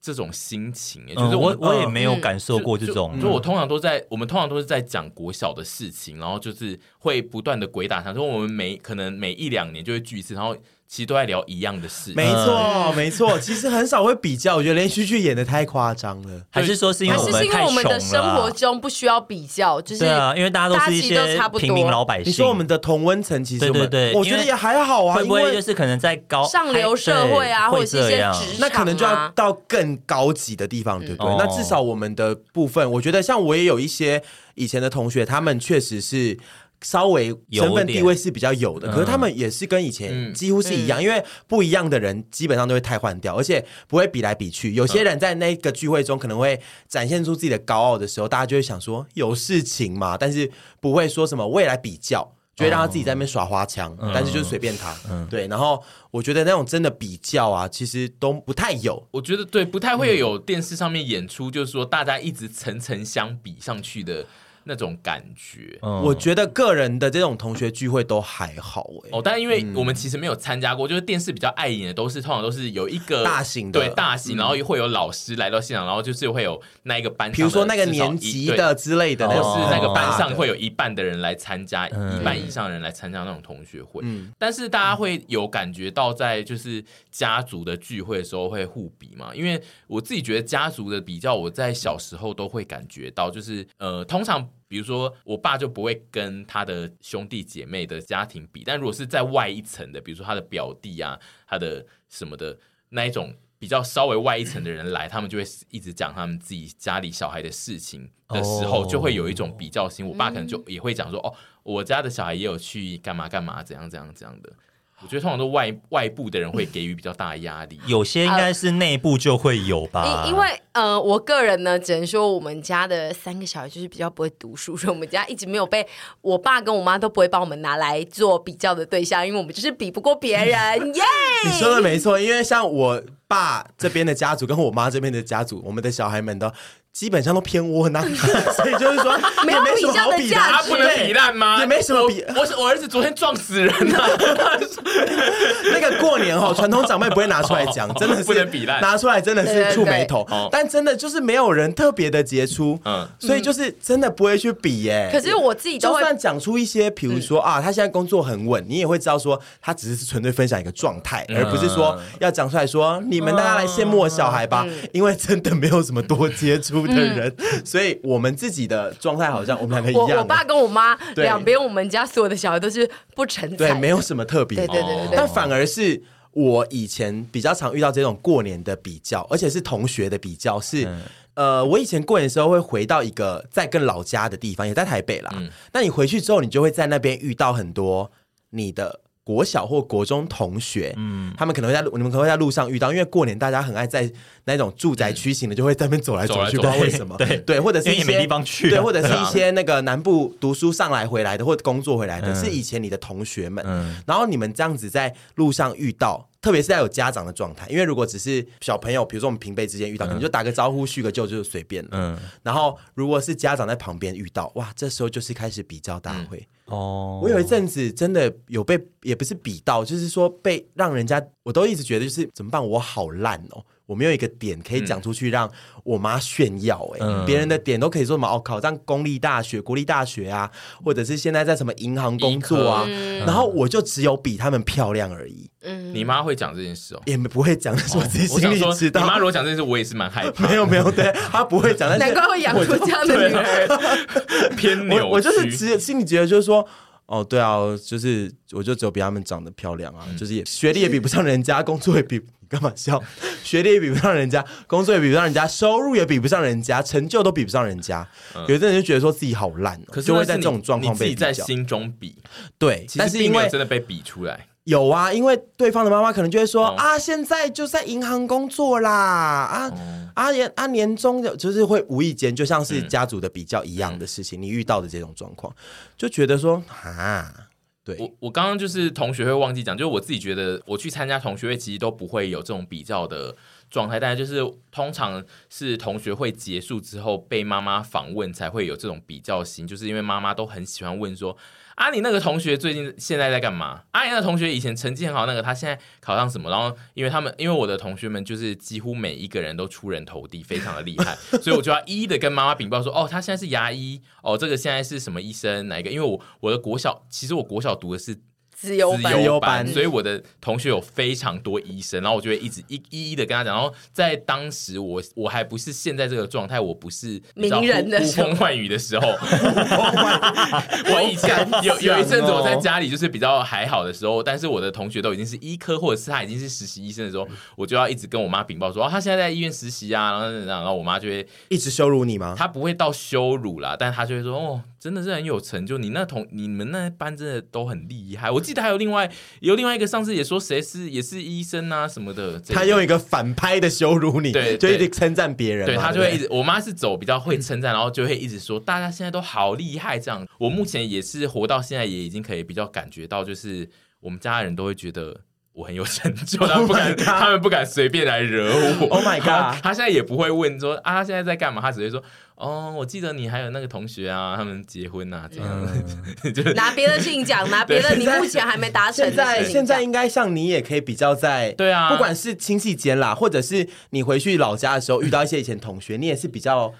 Speaker 3: 这种心情，就是我
Speaker 5: 我也没有感受过这种，
Speaker 3: 就，我通常都在我们通常都是在讲国小的事情，然后就是会不断的鬼打墙，说我们每可能每一两年就会聚一次，然后。其实都在聊一样的事，
Speaker 2: 没错，没错。其实很少会比较，我觉得连续剧演的太夸张了，
Speaker 5: 还是说是因为我们太穷了？还是因为我们的
Speaker 4: 生活中不需要比较，就是
Speaker 5: 对啊，因为大家都是一些平民老百姓。
Speaker 2: 你说我们的同温层，其实对对对，我觉得也还好啊。
Speaker 5: 会不会就是可能在高
Speaker 4: 上流社会啊，或者是一些职场，
Speaker 2: 那可能就要到更高级的地方，对不对？那至少我们的部分，我觉得像我也有一些以前的同学，他们确实是。稍微身份地位是比较有的，可是他们也是跟以前几乎是一样，因为不一样的人基本上都会太换掉，而且不会比来比去。有些人在那个聚会中可能会展现出自己的高傲的时候，大家就会想说有事情嘛，但是不会说什么未来比较，就会让他自己在那边耍花枪，但是就是随便他。对，然后我觉得那种真的比较啊，其实都不太有。
Speaker 3: 我觉得对，不太会有电视上面演出，就是说大家一直层层相比上去的。那种感觉，
Speaker 2: 嗯、我觉得个人的这种同学聚会都还好哎、欸。
Speaker 3: 哦，但因为我们其实没有参加过，嗯、就是电视比较爱演的都是通常都是有一个
Speaker 2: 大型的，
Speaker 3: 对大型，然后会有老师来到现场，然后就是会有那一个班，
Speaker 2: 比如说那个年级的之类的，
Speaker 3: 就是那个班上会有一半的人来参加，一半以上的人来参加那种同学会。嗯，但是大家会有感觉到在就是家族的聚会的时候会互比嘛？因为我自己觉得家族的比较，我在小时候都会感觉到，就是呃，通常。比如说，我爸就不会跟他的兄弟姐妹的家庭比，但如果是在外一层的，比如说他的表弟啊，他的什么的那一种比较稍微外一层的人来，他们就会一直讲他们自己家里小孩的事情的时候，就会有一种比较心。我爸可能就也会讲说：“哦，我家的小孩也有去干嘛干嘛，怎样怎样怎样的。”我觉得通常都外外部的人会给予比较大的压力，
Speaker 5: 有些应该是内部就会有吧。
Speaker 4: 因为呃，我个人呢，只能说我们家的三个小孩就是比较不会读书，所以我们家一直没有被我爸跟我妈都不会把我们拿来做比较的对象，因为我们就是比不过别人。耶，
Speaker 2: 你说的没错，因为像我爸这边的家族跟我妈这边的家族，我们的小孩们都。基本上都偏窝囊，所以就是说
Speaker 4: 没有比较的价值，
Speaker 3: 不能比烂吗？
Speaker 2: 也没什么比。
Speaker 3: 我我儿子昨天撞死人了。
Speaker 2: 那个过年哈，传统长辈不会拿出来讲，真的是不能比烂，拿出来真的是触眉头。但但真的就是没有人特别的杰出，嗯，所以就是真的不会去比耶。
Speaker 4: 可是我自己就
Speaker 2: 算讲出一些，比如说啊，他现在工作很稳，你也会知道说他只是纯粹分享一个状态，而不是说要讲出来说你们大家来羡慕我小孩吧，因为真的没有什么多杰出的人，所以我们自己的状态好像我们两个一样。
Speaker 4: 我我爸跟我妈两边，我们家所有的小孩都是不成才，
Speaker 2: 对，没有什么特别，对对对对，但反而是。我以前比较常遇到这种过年的比较，而且是同学的比较，是、嗯、呃，我以前过年的时候会回到一个在更老家的地方，也在台北啦。嗯、那你回去之后，你就会在那边遇到很多你的。国小或国中同学，嗯，他们可能会在你们可能会在路上遇到，因为过年大家很爱在那种住宅区型的，就会在那边走来走去，不知道为什么，对对，或者是一些
Speaker 5: 没地方去，
Speaker 2: 对，或者是一些那个南部读书上来回来的，或者工作回来的，是以前你的同学们，然后你们这样子在路上遇到，特别是在有家长的状态，因为如果只是小朋友，比如说我们平辈之间遇到，可能就打个招呼叙个旧就随便了，嗯，然后如果是家长在旁边遇到，哇，这时候就是开始比较大会。哦，我有一阵子真的有被，也不是比到，就是说被让人家，我都一直觉得就是怎么办？我好烂哦，我没有一个点可以讲出去让我妈炫耀。哎，别人的点都可以说什么哦，考上公立大学、国立大学啊，或者是现在在什么银行工作啊，然后我就只有比他们漂亮而已。
Speaker 3: 嗯，你妈会讲这件事哦？
Speaker 2: 也不会讲，是我自己心里知道。
Speaker 3: 你妈如果讲这件事，我也是蛮害怕。
Speaker 2: 没有没有，对，她不会讲。
Speaker 4: 难怪会养出这样的女儿，
Speaker 3: 偏扭。
Speaker 2: 我就是只心里觉得就是说。哦，对啊，就是我就只有比他们长得漂亮啊，嗯、就是也学历也比不上人家，工作也比 你干嘛笑？学历也比不上人家，工作也比不上人家，收入也比不上人家，成就都比不上人家。嗯、有的人就觉得说自己好烂，可是就会在这种状况被自己，
Speaker 3: 在心中比。
Speaker 2: 对，但是因为
Speaker 3: 真的被比出来。
Speaker 2: 有啊，因为对方的妈妈可能就会说、哦、啊，现在就在银行工作啦，啊、哦、啊年啊年终的，就是会无意间就像是家族的比较一样的事情，嗯、你遇到的这种状况，就觉得说啊，对。
Speaker 3: 我我刚刚就是同学会忘记讲，就是我自己觉得我去参加同学会其实都不会有这种比较的状态，但是就是通常是同学会结束之后被妈妈访问才会有这种比较心，就是因为妈妈都很喜欢问说。啊，你那个同学最近现在在干嘛？阿，你那个同学以前成绩很好，那个他现在考上什么？然后，因为他们，因为我的同学们就是几乎每一个人都出人头地，非常的厉害，所以我就要一一的跟妈妈禀报说，哦，他现在是牙医，哦，这个现在是什么医生？哪一个？因为我我的国小，其实我国小读的是。
Speaker 4: 自由班，
Speaker 3: 所以我的同学有非常多医生，然后我就会一直一一一的跟他讲。然后在当时我我还不是现在这个状态，我不是
Speaker 4: 名人的
Speaker 3: 呼风唤雨的时候。我以前有有一阵子我在家里就是比较还好的时候，但是我的同学都已经是医科或者是他已经是实习医生的时候，我就要一直跟我妈禀报说，哦，他现在在医院实习啊，然后然后我妈就会
Speaker 2: 一直羞辱你吗？
Speaker 3: 他不会到羞辱啦，但他就会说，哦，真的是很有成就，你那同你们那班真的都很厉害。我记得还有另外有另外一个上次也说谁是也是医生啊什么的，
Speaker 2: 他用一个反拍的羞辱你，对，就一直称赞别人，
Speaker 3: 对，他就会一直。我妈是走比较会称赞，然后就会一直说大家现在都好厉害这样。我目前也是活到现在，也已经可以比较感觉到，就是我们家人都会觉得。我很有成就，他们不敢，他们不敢随便来惹我。
Speaker 2: Oh my god！
Speaker 3: 他现在也不会问说啊，他现在在干嘛？他只会说哦，我记得你还有那个同学啊，他们结婚啊，这样。就拿
Speaker 4: 别的事情讲，拿别的你目前还没达成。
Speaker 2: 现在现在应该像你也可以比较在
Speaker 3: 对啊，
Speaker 2: 不管是亲戚间啦，或者是你回去老家的时候遇到一些以前同学，你也是比较。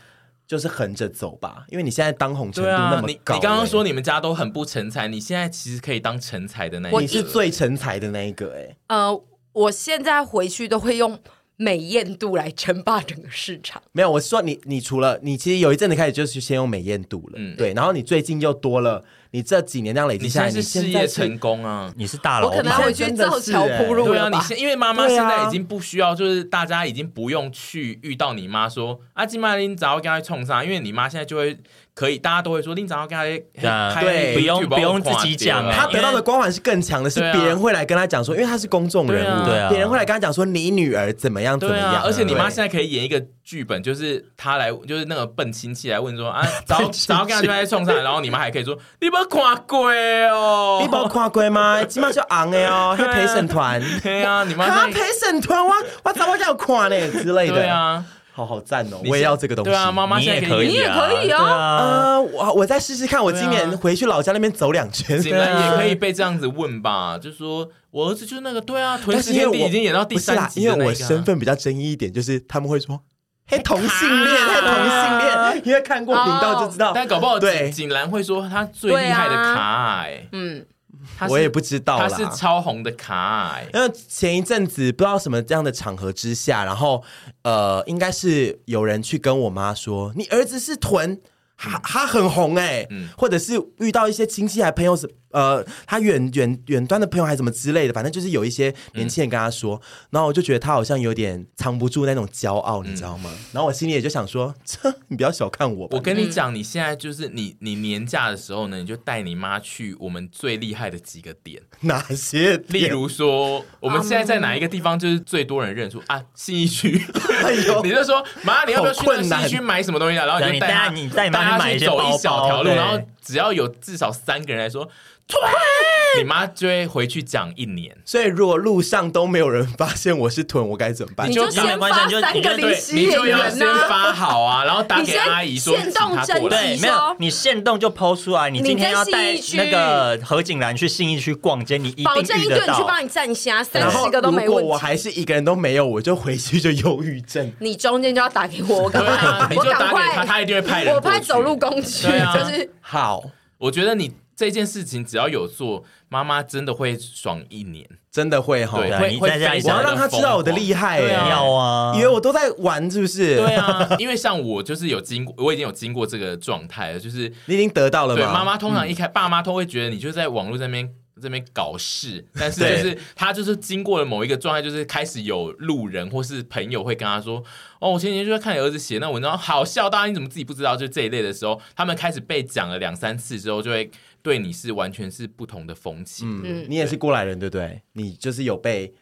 Speaker 2: 就是横着走吧，因为你现在当红程度那么高，欸啊。你
Speaker 3: 你刚刚说你们家都很不成才，你现在其实可以当成才的那一个。
Speaker 2: 你是最成才的那一个哎，欸。
Speaker 4: 呃，我现在回去都会用美艳度来称霸整个市场。
Speaker 2: 没有，我是说你，你除了你其实有一阵子开始就是先用美艳度了，嗯，对，然后你最近又多了。你这几年这样累积下来，
Speaker 3: 你现在是事业成功啊！
Speaker 5: 你是大佬，
Speaker 4: 我可能会去造桥铺路。
Speaker 3: 对啊，你现因为妈妈现在已经不需要，就是大家已经不用去遇到你妈说啊，金妈你早要跟她冲上，因为你妈现在就会可以，大家都会说林早要跟他
Speaker 5: 对，不用不用自己讲，
Speaker 2: 他得到的光环是更强的，是别人会来跟他讲说，因为他是公众人物，对啊，别人会来跟他讲说你女儿怎么样怎么样，
Speaker 3: 而且你妈现在可以演一个剧本，就是他来，就是那个笨亲戚来问说啊，早早要跟他去冲上，然后你妈还可以说你不看过。对哦，
Speaker 2: 你冇看过吗？起码就昂的哦，还陪审团。
Speaker 3: 对啊，你
Speaker 2: 妈 陪审团，我我怎么叫看呢之类的？
Speaker 3: 对啊，
Speaker 2: 好好赞哦！我也要这个东西。
Speaker 3: 对啊，妈妈现在可以，
Speaker 4: 你也可以啊。
Speaker 2: 呃，我我再试试看，我今年回去老家那边走两圈，
Speaker 3: 也可以被这样子问吧？就是说我儿子就是那个，对啊，屯时天地已经演到第三集，
Speaker 2: 因为我身份比较争议一点，就是他们会说。嘿，同性恋，嘿，同性恋，因为看过频道就知道。
Speaker 3: 但搞不好
Speaker 2: 对
Speaker 3: 景兰会说他最厉害的卡哎，嗯，
Speaker 2: 我也不知道，
Speaker 3: 他是超红的卡欸。
Speaker 2: 因为前一阵子不知道什么这样的场合之下，然后呃，应该是有人去跟我妈说，你儿子是臀。他他很红哎、欸，嗯、或者是遇到一些亲戚还朋友是呃，他远远远端的朋友还是什么之类的，反正就是有一些年轻人跟他说，嗯、然后我就觉得他好像有点藏不住那种骄傲，你知道吗？嗯、然后我心里也就想说，这你不要小看我。
Speaker 3: 我跟你讲，你现在就是你你年假的时候呢，你就带你妈去我们最厉害的几个点，
Speaker 2: 哪些？
Speaker 3: 例如说，我们现在在哪一个地方就是最多人认出啊？信义区。哎呦，你就说妈，你要不要去信义区买什么东西啊？然后你就带他，你带妈。他去走一小条路，然后只要有至少三个人来说，臀，你妈就会回去讲一年。
Speaker 2: 所以如果路上都没有人发现我是臀，我该怎么办？
Speaker 4: 你就先发三个临时演员，
Speaker 3: 你就要先发好啊，然后打给阿姨说，请她过来。
Speaker 5: 没有，你现动就 PO 出来。你今天要带那个何景兰去信义区逛街，你一定遇得到。保证一个人
Speaker 4: 去帮你站虾，三十个都没问题。
Speaker 2: 如果我还是一个人都没有，我就回去就忧郁症。
Speaker 4: 你中间就要打给我，我赶快，
Speaker 3: 我赶快，他一定会派人。
Speaker 4: 我派走路工具，就是
Speaker 2: 好。
Speaker 3: 我觉得你。这件事情只要有做，妈妈真的会爽一年，
Speaker 2: 真的会哈，对会会。我要让他知道我的厉害，
Speaker 5: 要啊，
Speaker 2: 以为我都在玩，是不是？
Speaker 3: 对啊，因为像我就是有经过，我已经有经过这个状态了，就是
Speaker 2: 你已经得到了吗？
Speaker 3: 对，妈妈通常一开，爸妈都会觉得你就在网络这边这边搞事，但是就是他就是经过了某一个状态，就是开始有路人或是朋友会跟他说。哦，我前几天就在看你儿子写那文章，好笑，大家你怎么自己不知道？就这一类的时候，他们开始被讲了两三次之后，就会对你是完全是不同的风气。
Speaker 2: 嗯，你也是过来人，对不对？你就是有被，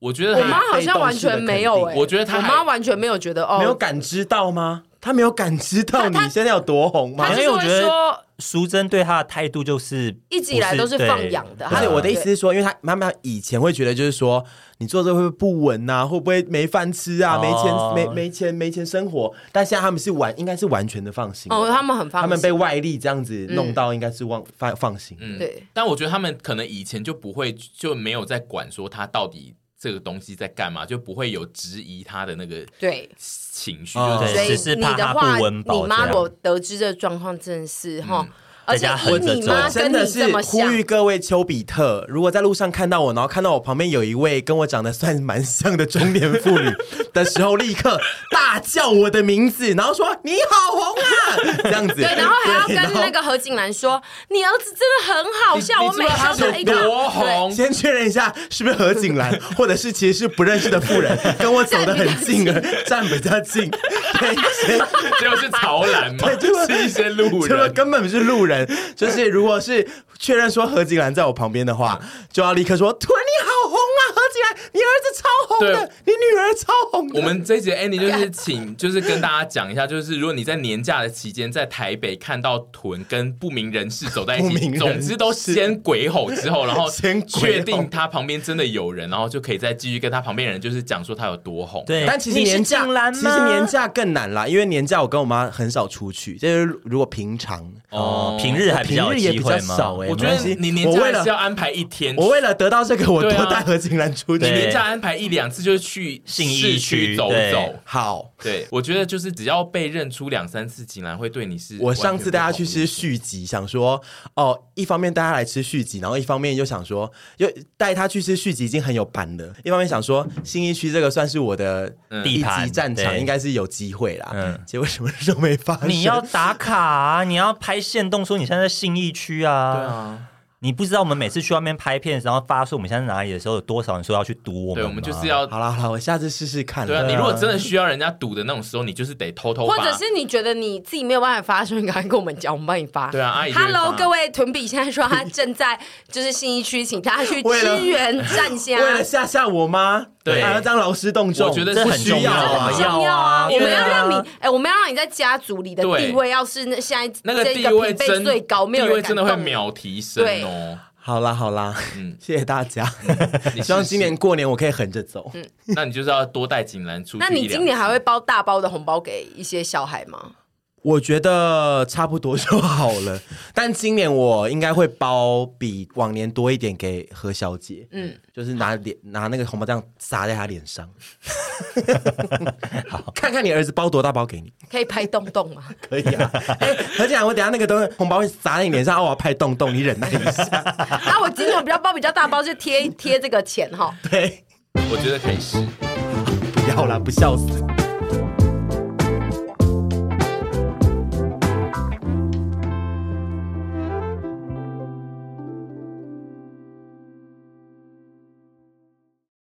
Speaker 3: 我觉得
Speaker 4: 我妈好像完全没有、欸，
Speaker 3: 我觉得她，
Speaker 4: 我妈完全没有觉得哦，
Speaker 2: 没有感知到吗？她没有感知到你现在有多红吗？
Speaker 5: 因为我觉得。淑珍对他的态度就是
Speaker 4: 一直以来都是放养的，
Speaker 2: 而且我的意思是说，因为他妈妈以前会觉得就是说，你做这会不会不稳呐？会不会没饭吃啊？没钱没没钱没钱生活？但现在他们是完应该是完全的放心
Speaker 4: 哦，他们很放心，
Speaker 2: 他们被外力这样子弄到，应该是放放放心。
Speaker 3: 嗯，对。但我觉得他们可能以前就不会就没有在管说他到底这个东西在干嘛，就不会有质疑他的那个对情绪，
Speaker 4: 所以你的话，你妈我得知这状况，真的是哈。而且我你妈
Speaker 2: 真的是呼吁各位丘比特，如果在路上看到我，然后看到我旁边有一位跟我长得算蛮像的中年妇女的时候，立刻大叫我的名字，然后说你好红啊，这样子。
Speaker 4: 对，然后还要跟那个何景兰说，你儿子真的很好笑，我每次都一个
Speaker 3: 多红。
Speaker 2: 先确认一下是不是何景兰，或者是其实是不认识的妇人，跟我走得很近，站比较近。对，
Speaker 3: 就是曹兰嘛，对，就是一些路人，
Speaker 2: 根本不是路人。就是，如果是确认说何景兰在我旁边的话，就要立刻说：“屯你好红啊，何景兰，你儿子超红的，你女儿超红。”
Speaker 3: 我们这一节 Andy 就是请，就是跟大家讲一下，就是如果你在年假的期间在台北看到屯跟不明人士走在一起，总之都先鬼吼之后，然后先确定他旁边真的有人，然后就可以再继续跟他旁边人就是讲说他有多红。
Speaker 2: 对，但其实年假其实年假更难啦，因为年假我跟我妈很少出去，就是如果平常
Speaker 5: 哦。平日还比较机会
Speaker 2: 少哎，
Speaker 3: 我觉得你年假是要安排一天。
Speaker 2: 我为了得到这个，我多带何景兰出去。
Speaker 3: 你年假安排一两次，就是去信义区走走。
Speaker 2: 好，
Speaker 3: 对我觉得就是只要被认出两三次，竟然会对你是。
Speaker 2: 我上次带他去吃续集，想说哦，一方面带他来吃续集，然后一方面又想说，又带他去吃续集已经很有板了。一方面想说新义区这个算是我的地级战场，应该是有机会啦。嗯，结果什么事都没发生。
Speaker 5: 你要打卡，你要拍线动，说你现在在信义区啊。对啊。你不知道我们每次去外面拍片，然后发说我们现在在哪里的时候，有多少人说要去堵我们？
Speaker 3: 对，我们就是要
Speaker 2: 好了好了，我下次试试看。
Speaker 3: 对啊，你如果真的需要人家堵的那种时候，你就是得偷偷
Speaker 4: 发。或者是你觉得你自己没有办法发的时候，你赶快跟我们讲，我们帮你发。
Speaker 3: 对啊，阿姨。
Speaker 4: Hello，各位屯比现在说他正在就是新一区，请大家去支援站下。
Speaker 2: 为了吓吓我吗？对，还要当劳师动众，
Speaker 3: 我觉得是很重要啊，
Speaker 4: 很重要啊！我们要让你，哎，我们要让你在家族里的地位，要是那现在
Speaker 3: 那个地位
Speaker 4: 最高，没有人
Speaker 3: 真的会秒提升哦。
Speaker 2: 好啦好啦，嗯，谢谢大家。希望今年过年我可以横着走。嗯，
Speaker 3: 那你就是要多带锦兰出去。
Speaker 4: 那你今年还会包大包的红包给一些小孩吗？
Speaker 2: 我觉得差不多就好了，但今年我应该会包比往年多一点给何小姐，嗯，就是拿脸拿那个红包这样撒在她脸上，好，看看你儿子包多大包给你，
Speaker 4: 可以拍洞洞吗？
Speaker 2: 可以啊，哎、欸，何姐，我等下那个东西红包会撒在你脸上，哦我要拍洞洞，你忍耐一下。
Speaker 4: 那，我今年比较包比较大包，就贴贴这个钱哈。
Speaker 2: 对，
Speaker 3: 我觉得可以试，
Speaker 2: 不要啦，不笑死。